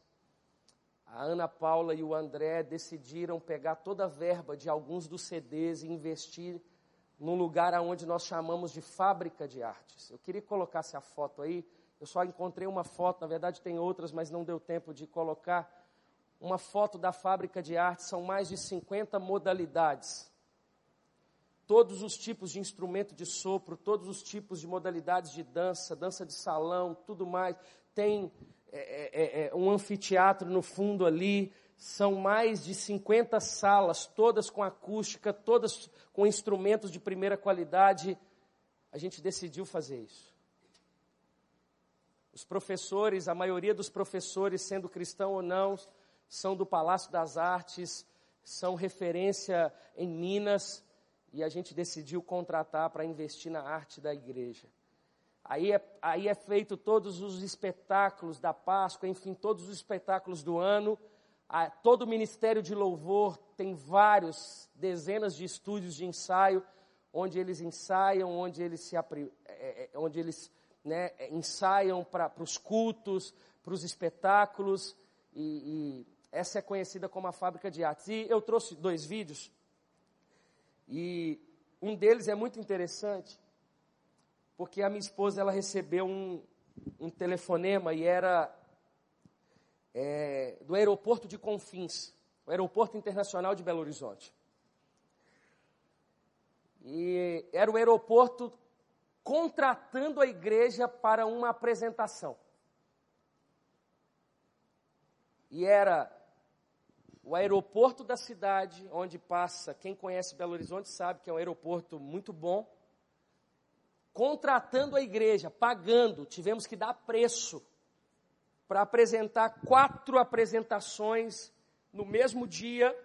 a Ana Paula e o André decidiram pegar toda a verba de alguns dos CDs e investir num lugar onde nós chamamos de fábrica de artes. Eu queria que colocasse a foto aí. Eu só encontrei uma foto, na verdade tem outras, mas não deu tempo de colocar uma foto da fábrica de arte, são mais de 50 modalidades. Todos os tipos de instrumento de sopro, todos os tipos de modalidades de dança, dança de salão, tudo mais. Tem é, é, é, um anfiteatro no fundo ali, são mais de 50 salas, todas com acústica, todas com instrumentos de primeira qualidade. A gente decidiu fazer isso. Os professores, a maioria dos professores, sendo cristão ou não, são do Palácio das Artes, são referência em Minas, e a gente decidiu contratar para investir na arte da igreja. Aí é, aí é feito todos os espetáculos da Páscoa, enfim, todos os espetáculos do ano. Todo o Ministério de Louvor tem vários, dezenas de estúdios de ensaio, onde eles ensaiam, onde eles, se, é, é, onde eles né, ensaiam para os cultos, para os espetáculos. E, e essa é conhecida como a fábrica de artes. E eu trouxe dois vídeos. E um deles é muito interessante, porque a minha esposa ela recebeu um, um telefonema e era é, do aeroporto de Confins, o aeroporto internacional de Belo Horizonte. E era o aeroporto contratando a igreja para uma apresentação. E era o aeroporto da cidade, onde passa, quem conhece Belo Horizonte sabe que é um aeroporto muito bom, contratando a igreja, pagando, tivemos que dar preço para apresentar quatro apresentações no mesmo dia,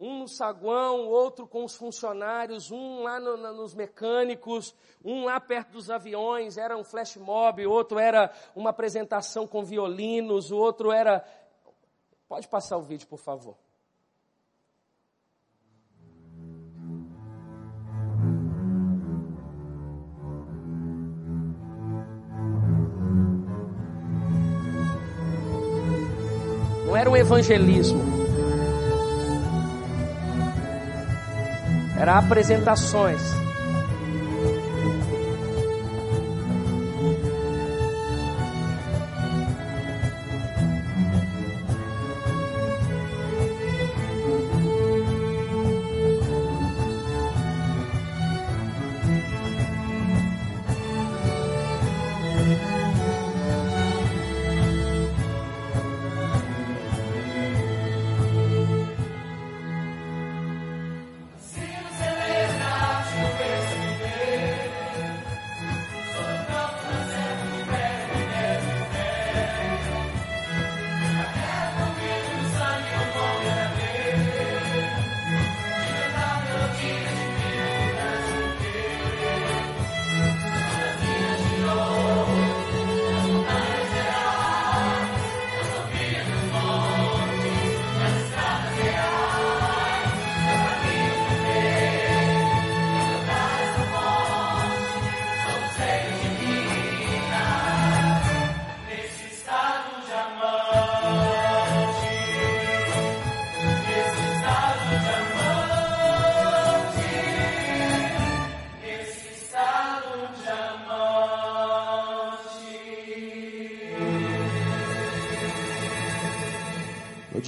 um no saguão, outro com os funcionários, um lá no, nos mecânicos, um lá perto dos aviões, era um flash mob, outro era uma apresentação com violinos, o outro era. Pode passar o vídeo, por favor. Não era um evangelismo. Era apresentações.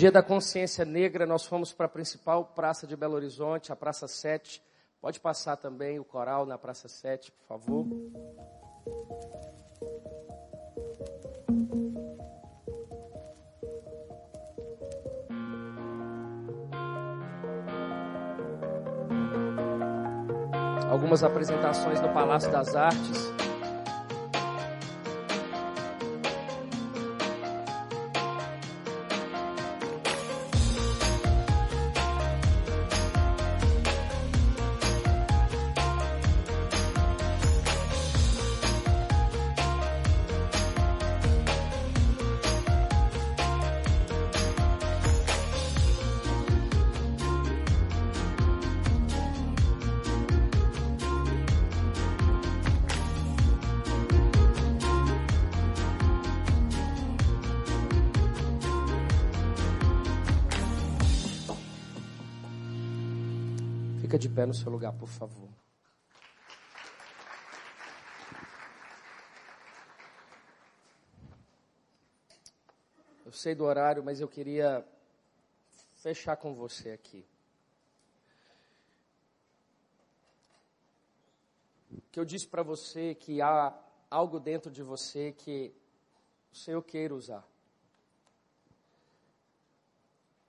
Dia da Consciência Negra, nós fomos para a principal praça de Belo Horizonte, a Praça 7. Pode passar também o coral na Praça 7, por favor. Algumas apresentações no Palácio das Artes. Fica de pé no seu lugar, por favor. Eu sei do horário, mas eu queria fechar com você aqui. Que eu disse para você que há algo dentro de você que o Senhor queira usar.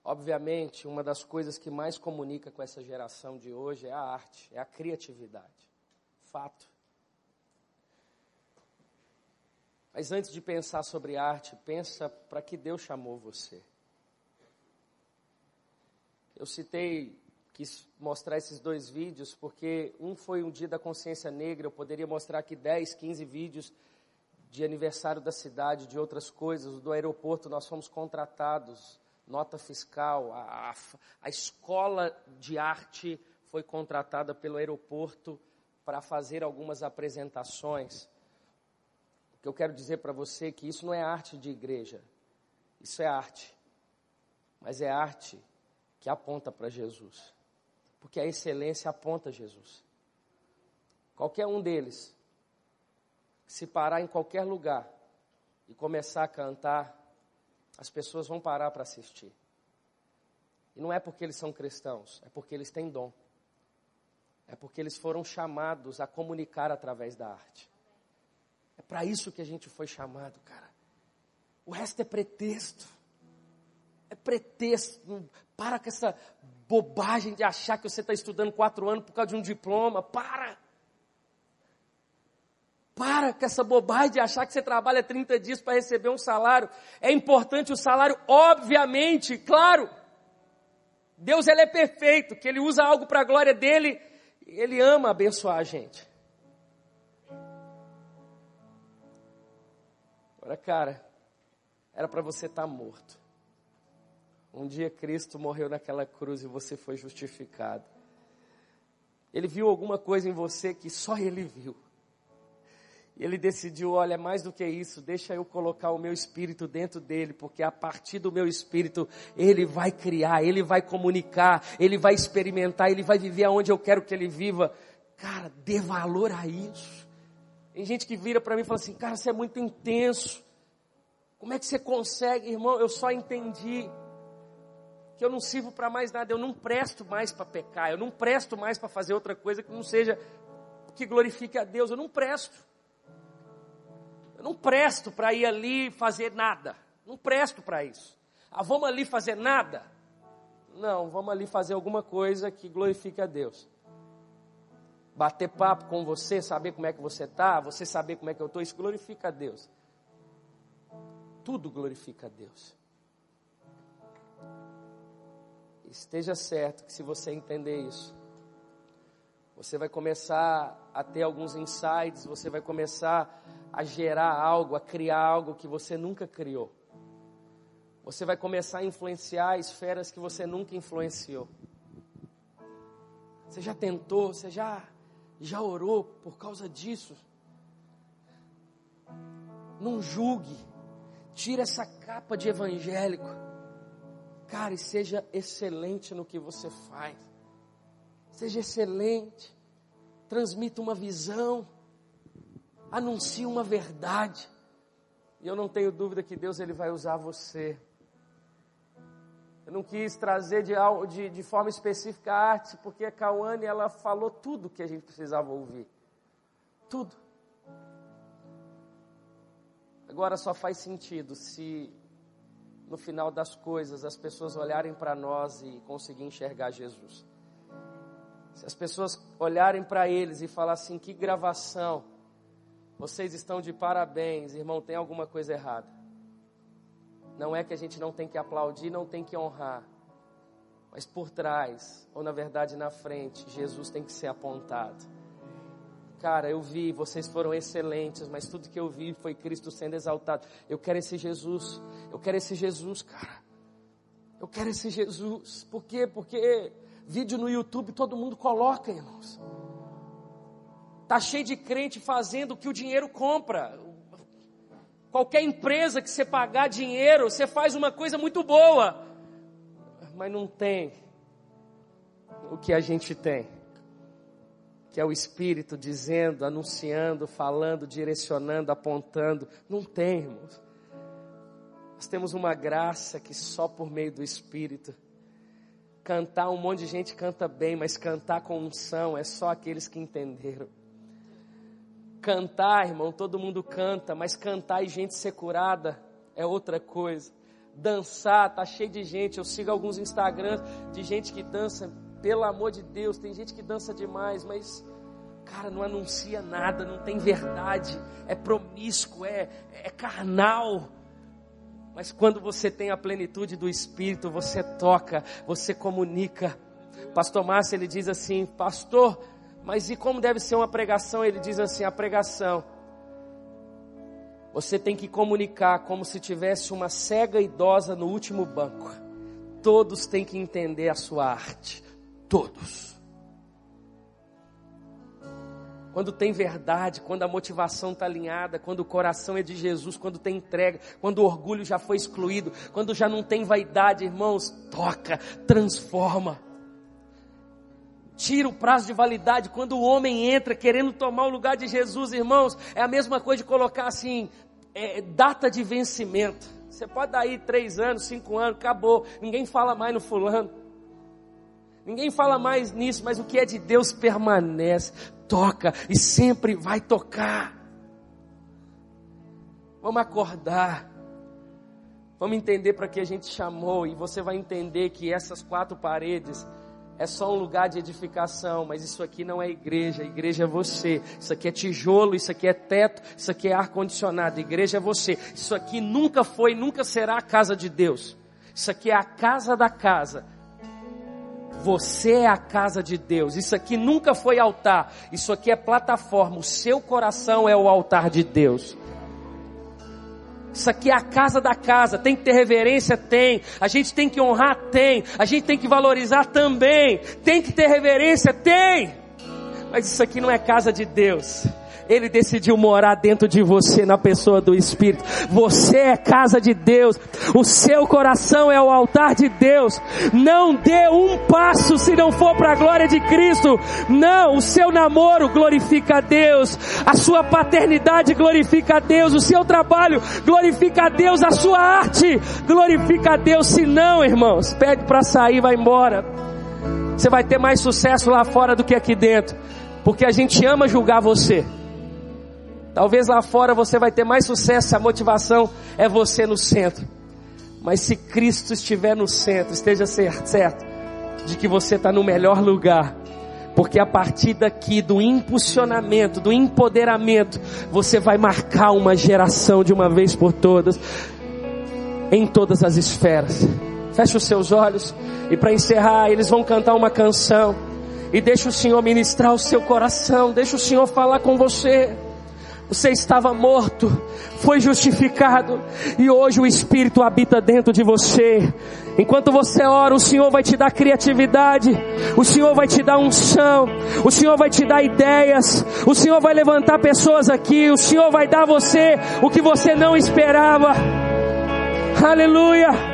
Obviamente, uma das coisas que mais comunica com essa geração de hoje é a arte, é a criatividade. Fato. Mas antes de pensar sobre arte, pensa para que Deus chamou você. Eu citei, quis mostrar esses dois vídeos, porque um foi um dia da consciência negra, eu poderia mostrar aqui 10, 15 vídeos de aniversário da cidade, de outras coisas, do aeroporto, nós fomos contratados nota fiscal, a, a, a escola de arte foi contratada pelo aeroporto para fazer algumas apresentações. O que eu quero dizer para você é que isso não é arte de igreja, isso é arte, mas é arte que aponta para Jesus, porque a excelência aponta Jesus. Qualquer um deles, se parar em qualquer lugar e começar a cantar, as pessoas vão parar para assistir. E não é porque eles são cristãos, é porque eles têm dom. É porque eles foram chamados a comunicar através da arte. É para isso que a gente foi chamado, cara. O resto é pretexto. É pretexto. Para com essa bobagem de achar que você está estudando quatro anos por causa de um diploma. Para! Para com essa bobagem de achar que você trabalha 30 dias para receber um salário. É importante o salário, obviamente, claro. Deus ele é perfeito, que ele usa algo para a glória dele, ele ama abençoar a gente. Agora, cara, era para você estar tá morto. Um dia Cristo morreu naquela cruz e você foi justificado. Ele viu alguma coisa em você que só ele viu. E ele decidiu: olha, mais do que isso, deixa eu colocar o meu espírito dentro dele, porque a partir do meu espírito ele vai criar, ele vai comunicar, ele vai experimentar, ele vai viver aonde eu quero que ele viva. Cara, dê valor a isso. Tem gente que vira para mim e fala assim: cara, você é muito intenso. Como é que você consegue, irmão? Eu só entendi que eu não sirvo para mais nada, eu não presto mais para pecar, eu não presto mais para fazer outra coisa que não seja que glorifique a Deus, eu não presto não presto para ir ali fazer nada. Não presto para isso. Ah, vamos ali fazer nada? Não, vamos ali fazer alguma coisa que glorifique a Deus. Bater papo com você, saber como é que você está, você saber como é que eu estou, isso glorifica a Deus. Tudo glorifica a Deus. Esteja certo que se você entender isso, você vai começar a ter alguns insights, você vai começar a gerar algo, a criar algo que você nunca criou. Você vai começar a influenciar esferas que você nunca influenciou. Você já tentou, você já já orou por causa disso? Não julgue. Tira essa capa de evangélico. Cara, e seja excelente no que você faz. Seja excelente. Transmita uma visão. Anuncie uma verdade. E eu não tenho dúvida que Deus ele vai usar você. Eu não quis trazer de, de, de forma específica a arte, porque a Cauane ela falou tudo que a gente precisava ouvir. Tudo. Agora só faz sentido se no final das coisas as pessoas olharem para nós e conseguirem enxergar Jesus. Se as pessoas olharem para eles e falar assim: que gravação, vocês estão de parabéns, irmão, tem alguma coisa errada. Não é que a gente não tem que aplaudir, não tem que honrar. Mas por trás, ou na verdade na frente, Jesus tem que ser apontado. Cara, eu vi, vocês foram excelentes, mas tudo que eu vi foi Cristo sendo exaltado. Eu quero esse Jesus. Eu quero esse Jesus, cara. Eu quero esse Jesus. Por quê? Porque Vídeo no YouTube todo mundo coloca, irmãos. Tá cheio de crente fazendo o que o dinheiro compra. Qualquer empresa que você pagar dinheiro, você faz uma coisa muito boa. Mas não tem o que a gente tem. Que é o Espírito dizendo, anunciando, falando, direcionando, apontando. Não tem, irmãos. Nós temos uma graça que só por meio do Espírito Cantar, um monte de gente canta bem, mas cantar com unção é só aqueles que entenderam. Cantar, irmão, todo mundo canta, mas cantar e gente ser curada é outra coisa. Dançar, tá cheio de gente. Eu sigo alguns Instagrams de gente que dança, pelo amor de Deus, tem gente que dança demais, mas cara, não anuncia nada, não tem verdade, é promíscuo, é, é carnal. Mas quando você tem a plenitude do Espírito, você toca, você comunica. Pastor Márcio, ele diz assim, pastor, mas e como deve ser uma pregação? Ele diz assim, a pregação. Você tem que comunicar como se tivesse uma cega idosa no último banco. Todos têm que entender a sua arte. Todos quando tem verdade, quando a motivação está alinhada, quando o coração é de Jesus, quando tem entrega, quando o orgulho já foi excluído, quando já não tem vaidade, irmãos, toca, transforma. Tira o prazo de validade. Quando o homem entra querendo tomar o lugar de Jesus, irmãos, é a mesma coisa de colocar assim, é, data de vencimento. Você pode dar aí três anos, cinco anos, acabou. Ninguém fala mais no fulano. Ninguém fala mais nisso, mas o que é de Deus permanece, toca e sempre vai tocar. Vamos acordar. Vamos entender para que a gente chamou e você vai entender que essas quatro paredes é só um lugar de edificação, mas isso aqui não é igreja, a igreja é você. Isso aqui é tijolo, isso aqui é teto, isso aqui é ar condicionado. A igreja é você. Isso aqui nunca foi, nunca será a casa de Deus. Isso aqui é a casa da casa. Você é a casa de Deus. Isso aqui nunca foi altar. Isso aqui é plataforma. O seu coração é o altar de Deus. Isso aqui é a casa da casa. Tem que ter reverência? Tem. A gente tem que honrar? Tem. A gente tem que valorizar também. Tem que ter reverência? Tem. Mas isso aqui não é casa de Deus. Ele decidiu morar dentro de você na pessoa do Espírito. Você é casa de Deus. O seu coração é o altar de Deus. Não dê um passo se não for para a glória de Cristo. Não, o seu namoro glorifica a Deus. A sua paternidade glorifica a Deus. O seu trabalho glorifica a Deus. A sua arte glorifica a Deus. Se não, irmãos, pede para sair, vai embora. Você vai ter mais sucesso lá fora do que aqui dentro. Porque a gente ama julgar você. Talvez lá fora você vai ter mais sucesso se a motivação é você no centro. Mas se Cristo estiver no centro, esteja certo de que você está no melhor lugar. Porque a partir daqui, do impulsionamento, do empoderamento, você vai marcar uma geração de uma vez por todas, em todas as esferas. Feche os seus olhos e para encerrar, eles vão cantar uma canção. E deixa o Senhor ministrar o seu coração, deixa o Senhor falar com você. Você estava morto, foi justificado e hoje o Espírito habita dentro de você. Enquanto você ora, o Senhor vai te dar criatividade, o Senhor vai te dar unção, o Senhor vai te dar ideias, o Senhor vai levantar pessoas aqui, o Senhor vai dar a você o que você não esperava. Aleluia.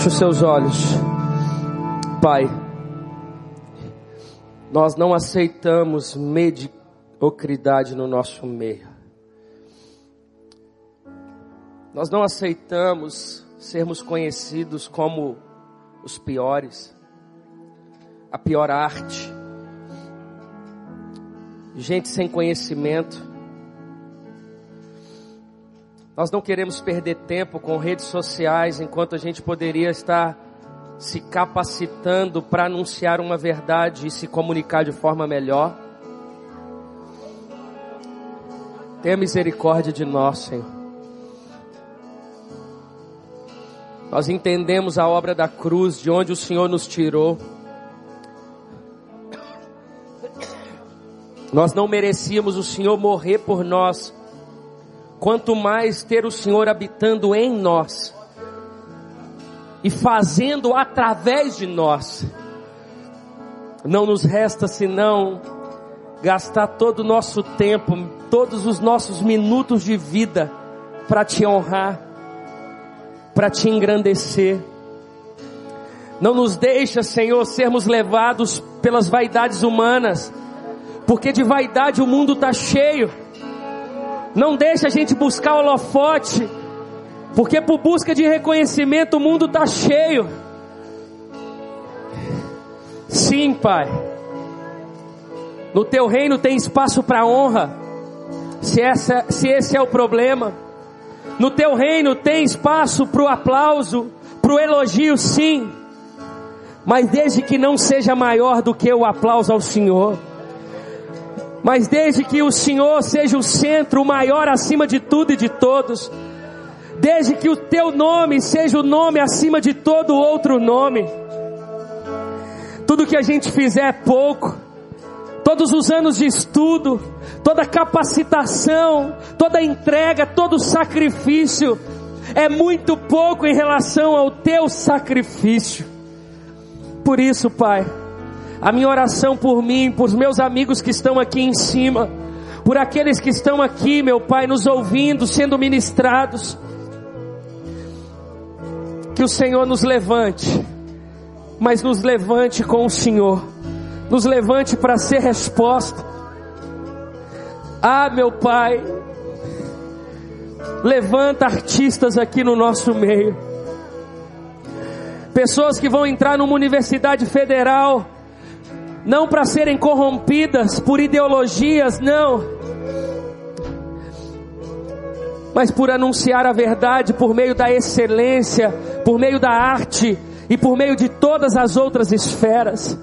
Feche os seus olhos. Pai, nós não aceitamos mediocridade no nosso meio. Nós não aceitamos sermos conhecidos como os piores, a pior arte, gente sem conhecimento. Nós não queremos perder tempo com redes sociais enquanto a gente poderia estar se capacitando para anunciar uma verdade e se comunicar de forma melhor. Tenha misericórdia de nós, Senhor. Nós entendemos a obra da cruz, de onde o Senhor nos tirou. Nós não merecíamos o Senhor morrer por nós quanto mais ter o Senhor habitando em nós e fazendo através de nós. Não nos resta senão gastar todo o nosso tempo, todos os nossos minutos de vida para te honrar, para te engrandecer. Não nos deixa, Senhor, sermos levados pelas vaidades humanas, porque de vaidade o mundo está cheio. Não deixa a gente buscar holofote, porque por busca de reconhecimento o mundo está cheio. Sim, Pai. No teu reino tem espaço para honra. Se, essa, se esse é o problema. No teu reino tem espaço para o aplauso, para o elogio, sim. Mas desde que não seja maior do que o aplauso ao Senhor. Mas desde que o Senhor seja o centro, o maior acima de tudo e de todos, desde que o teu nome seja o nome acima de todo outro nome, tudo que a gente fizer é pouco, todos os anos de estudo, toda capacitação, toda entrega, todo sacrifício, é muito pouco em relação ao teu sacrifício. Por isso, Pai, a minha oração por mim, por meus amigos que estão aqui em cima, por aqueles que estão aqui, meu Pai, nos ouvindo, sendo ministrados. Que o Senhor nos levante, mas nos levante com o Senhor, nos levante para ser resposta. Ah, meu Pai, levanta artistas aqui no nosso meio, pessoas que vão entrar numa universidade federal não para serem corrompidas por ideologias, não, mas por anunciar a verdade por meio da excelência, por meio da arte e por meio de todas as outras esferas.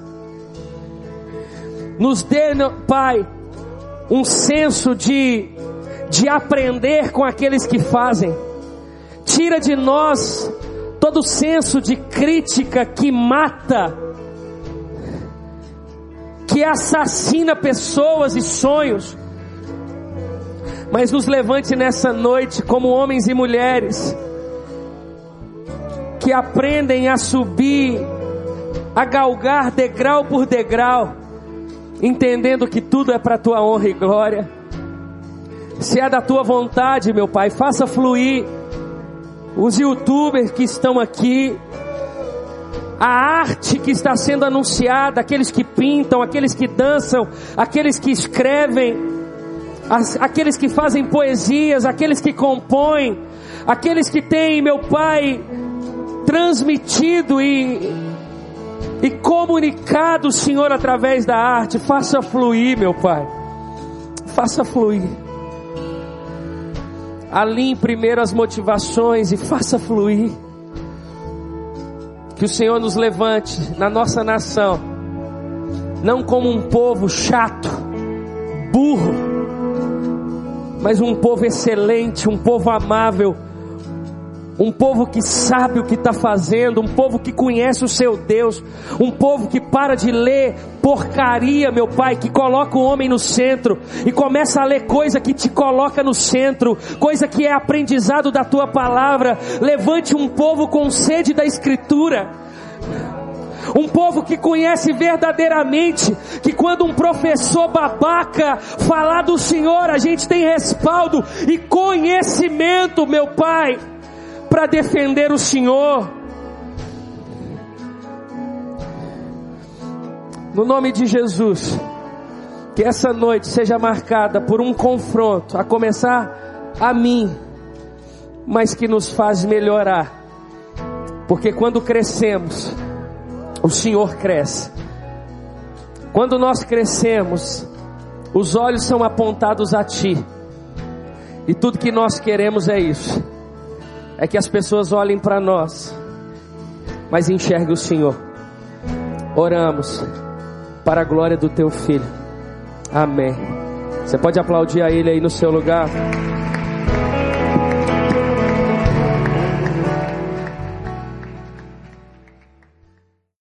Nos dê, Pai, um senso de, de aprender com aqueles que fazem. Tira de nós todo senso de crítica que mata que assassina pessoas e sonhos. mas nos levante nessa noite como homens e mulheres que aprendem a subir, a galgar degrau por degrau, entendendo que tudo é para tua honra e glória. Se é da tua vontade, meu Pai, faça fluir os youtubers que estão aqui, a arte que está sendo anunciada, aqueles que pintam, aqueles que dançam, aqueles que escrevem, aqueles que fazem poesias, aqueles que compõem, aqueles que têm, meu Pai, transmitido e, e comunicado o Senhor através da arte, faça fluir, meu Pai, faça fluir. Alinhe primeiro as motivações e faça fluir. Que o Senhor nos levante na nossa nação, não como um povo chato, burro, mas um povo excelente, um povo amável, um povo que sabe o que está fazendo, um povo que conhece o seu Deus, um povo que para de ler porcaria, meu Pai, que coloca o homem no centro e começa a ler coisa que te coloca no centro, coisa que é aprendizado da tua palavra. Levante um povo com sede da Escritura. Um povo que conhece verdadeiramente que quando um professor babaca falar do Senhor, a gente tem respaldo e conhecimento, meu Pai para defender o Senhor. No nome de Jesus, que essa noite seja marcada por um confronto, a começar a mim, mas que nos faz melhorar. Porque quando crescemos, o Senhor cresce. Quando nós crescemos, os olhos são apontados a Ti. E tudo que nós queremos é isso é que as pessoas olhem para nós, mas enxerguem o Senhor. Oramos para a glória do teu filho. Amém. Você pode aplaudir a ele aí no seu lugar.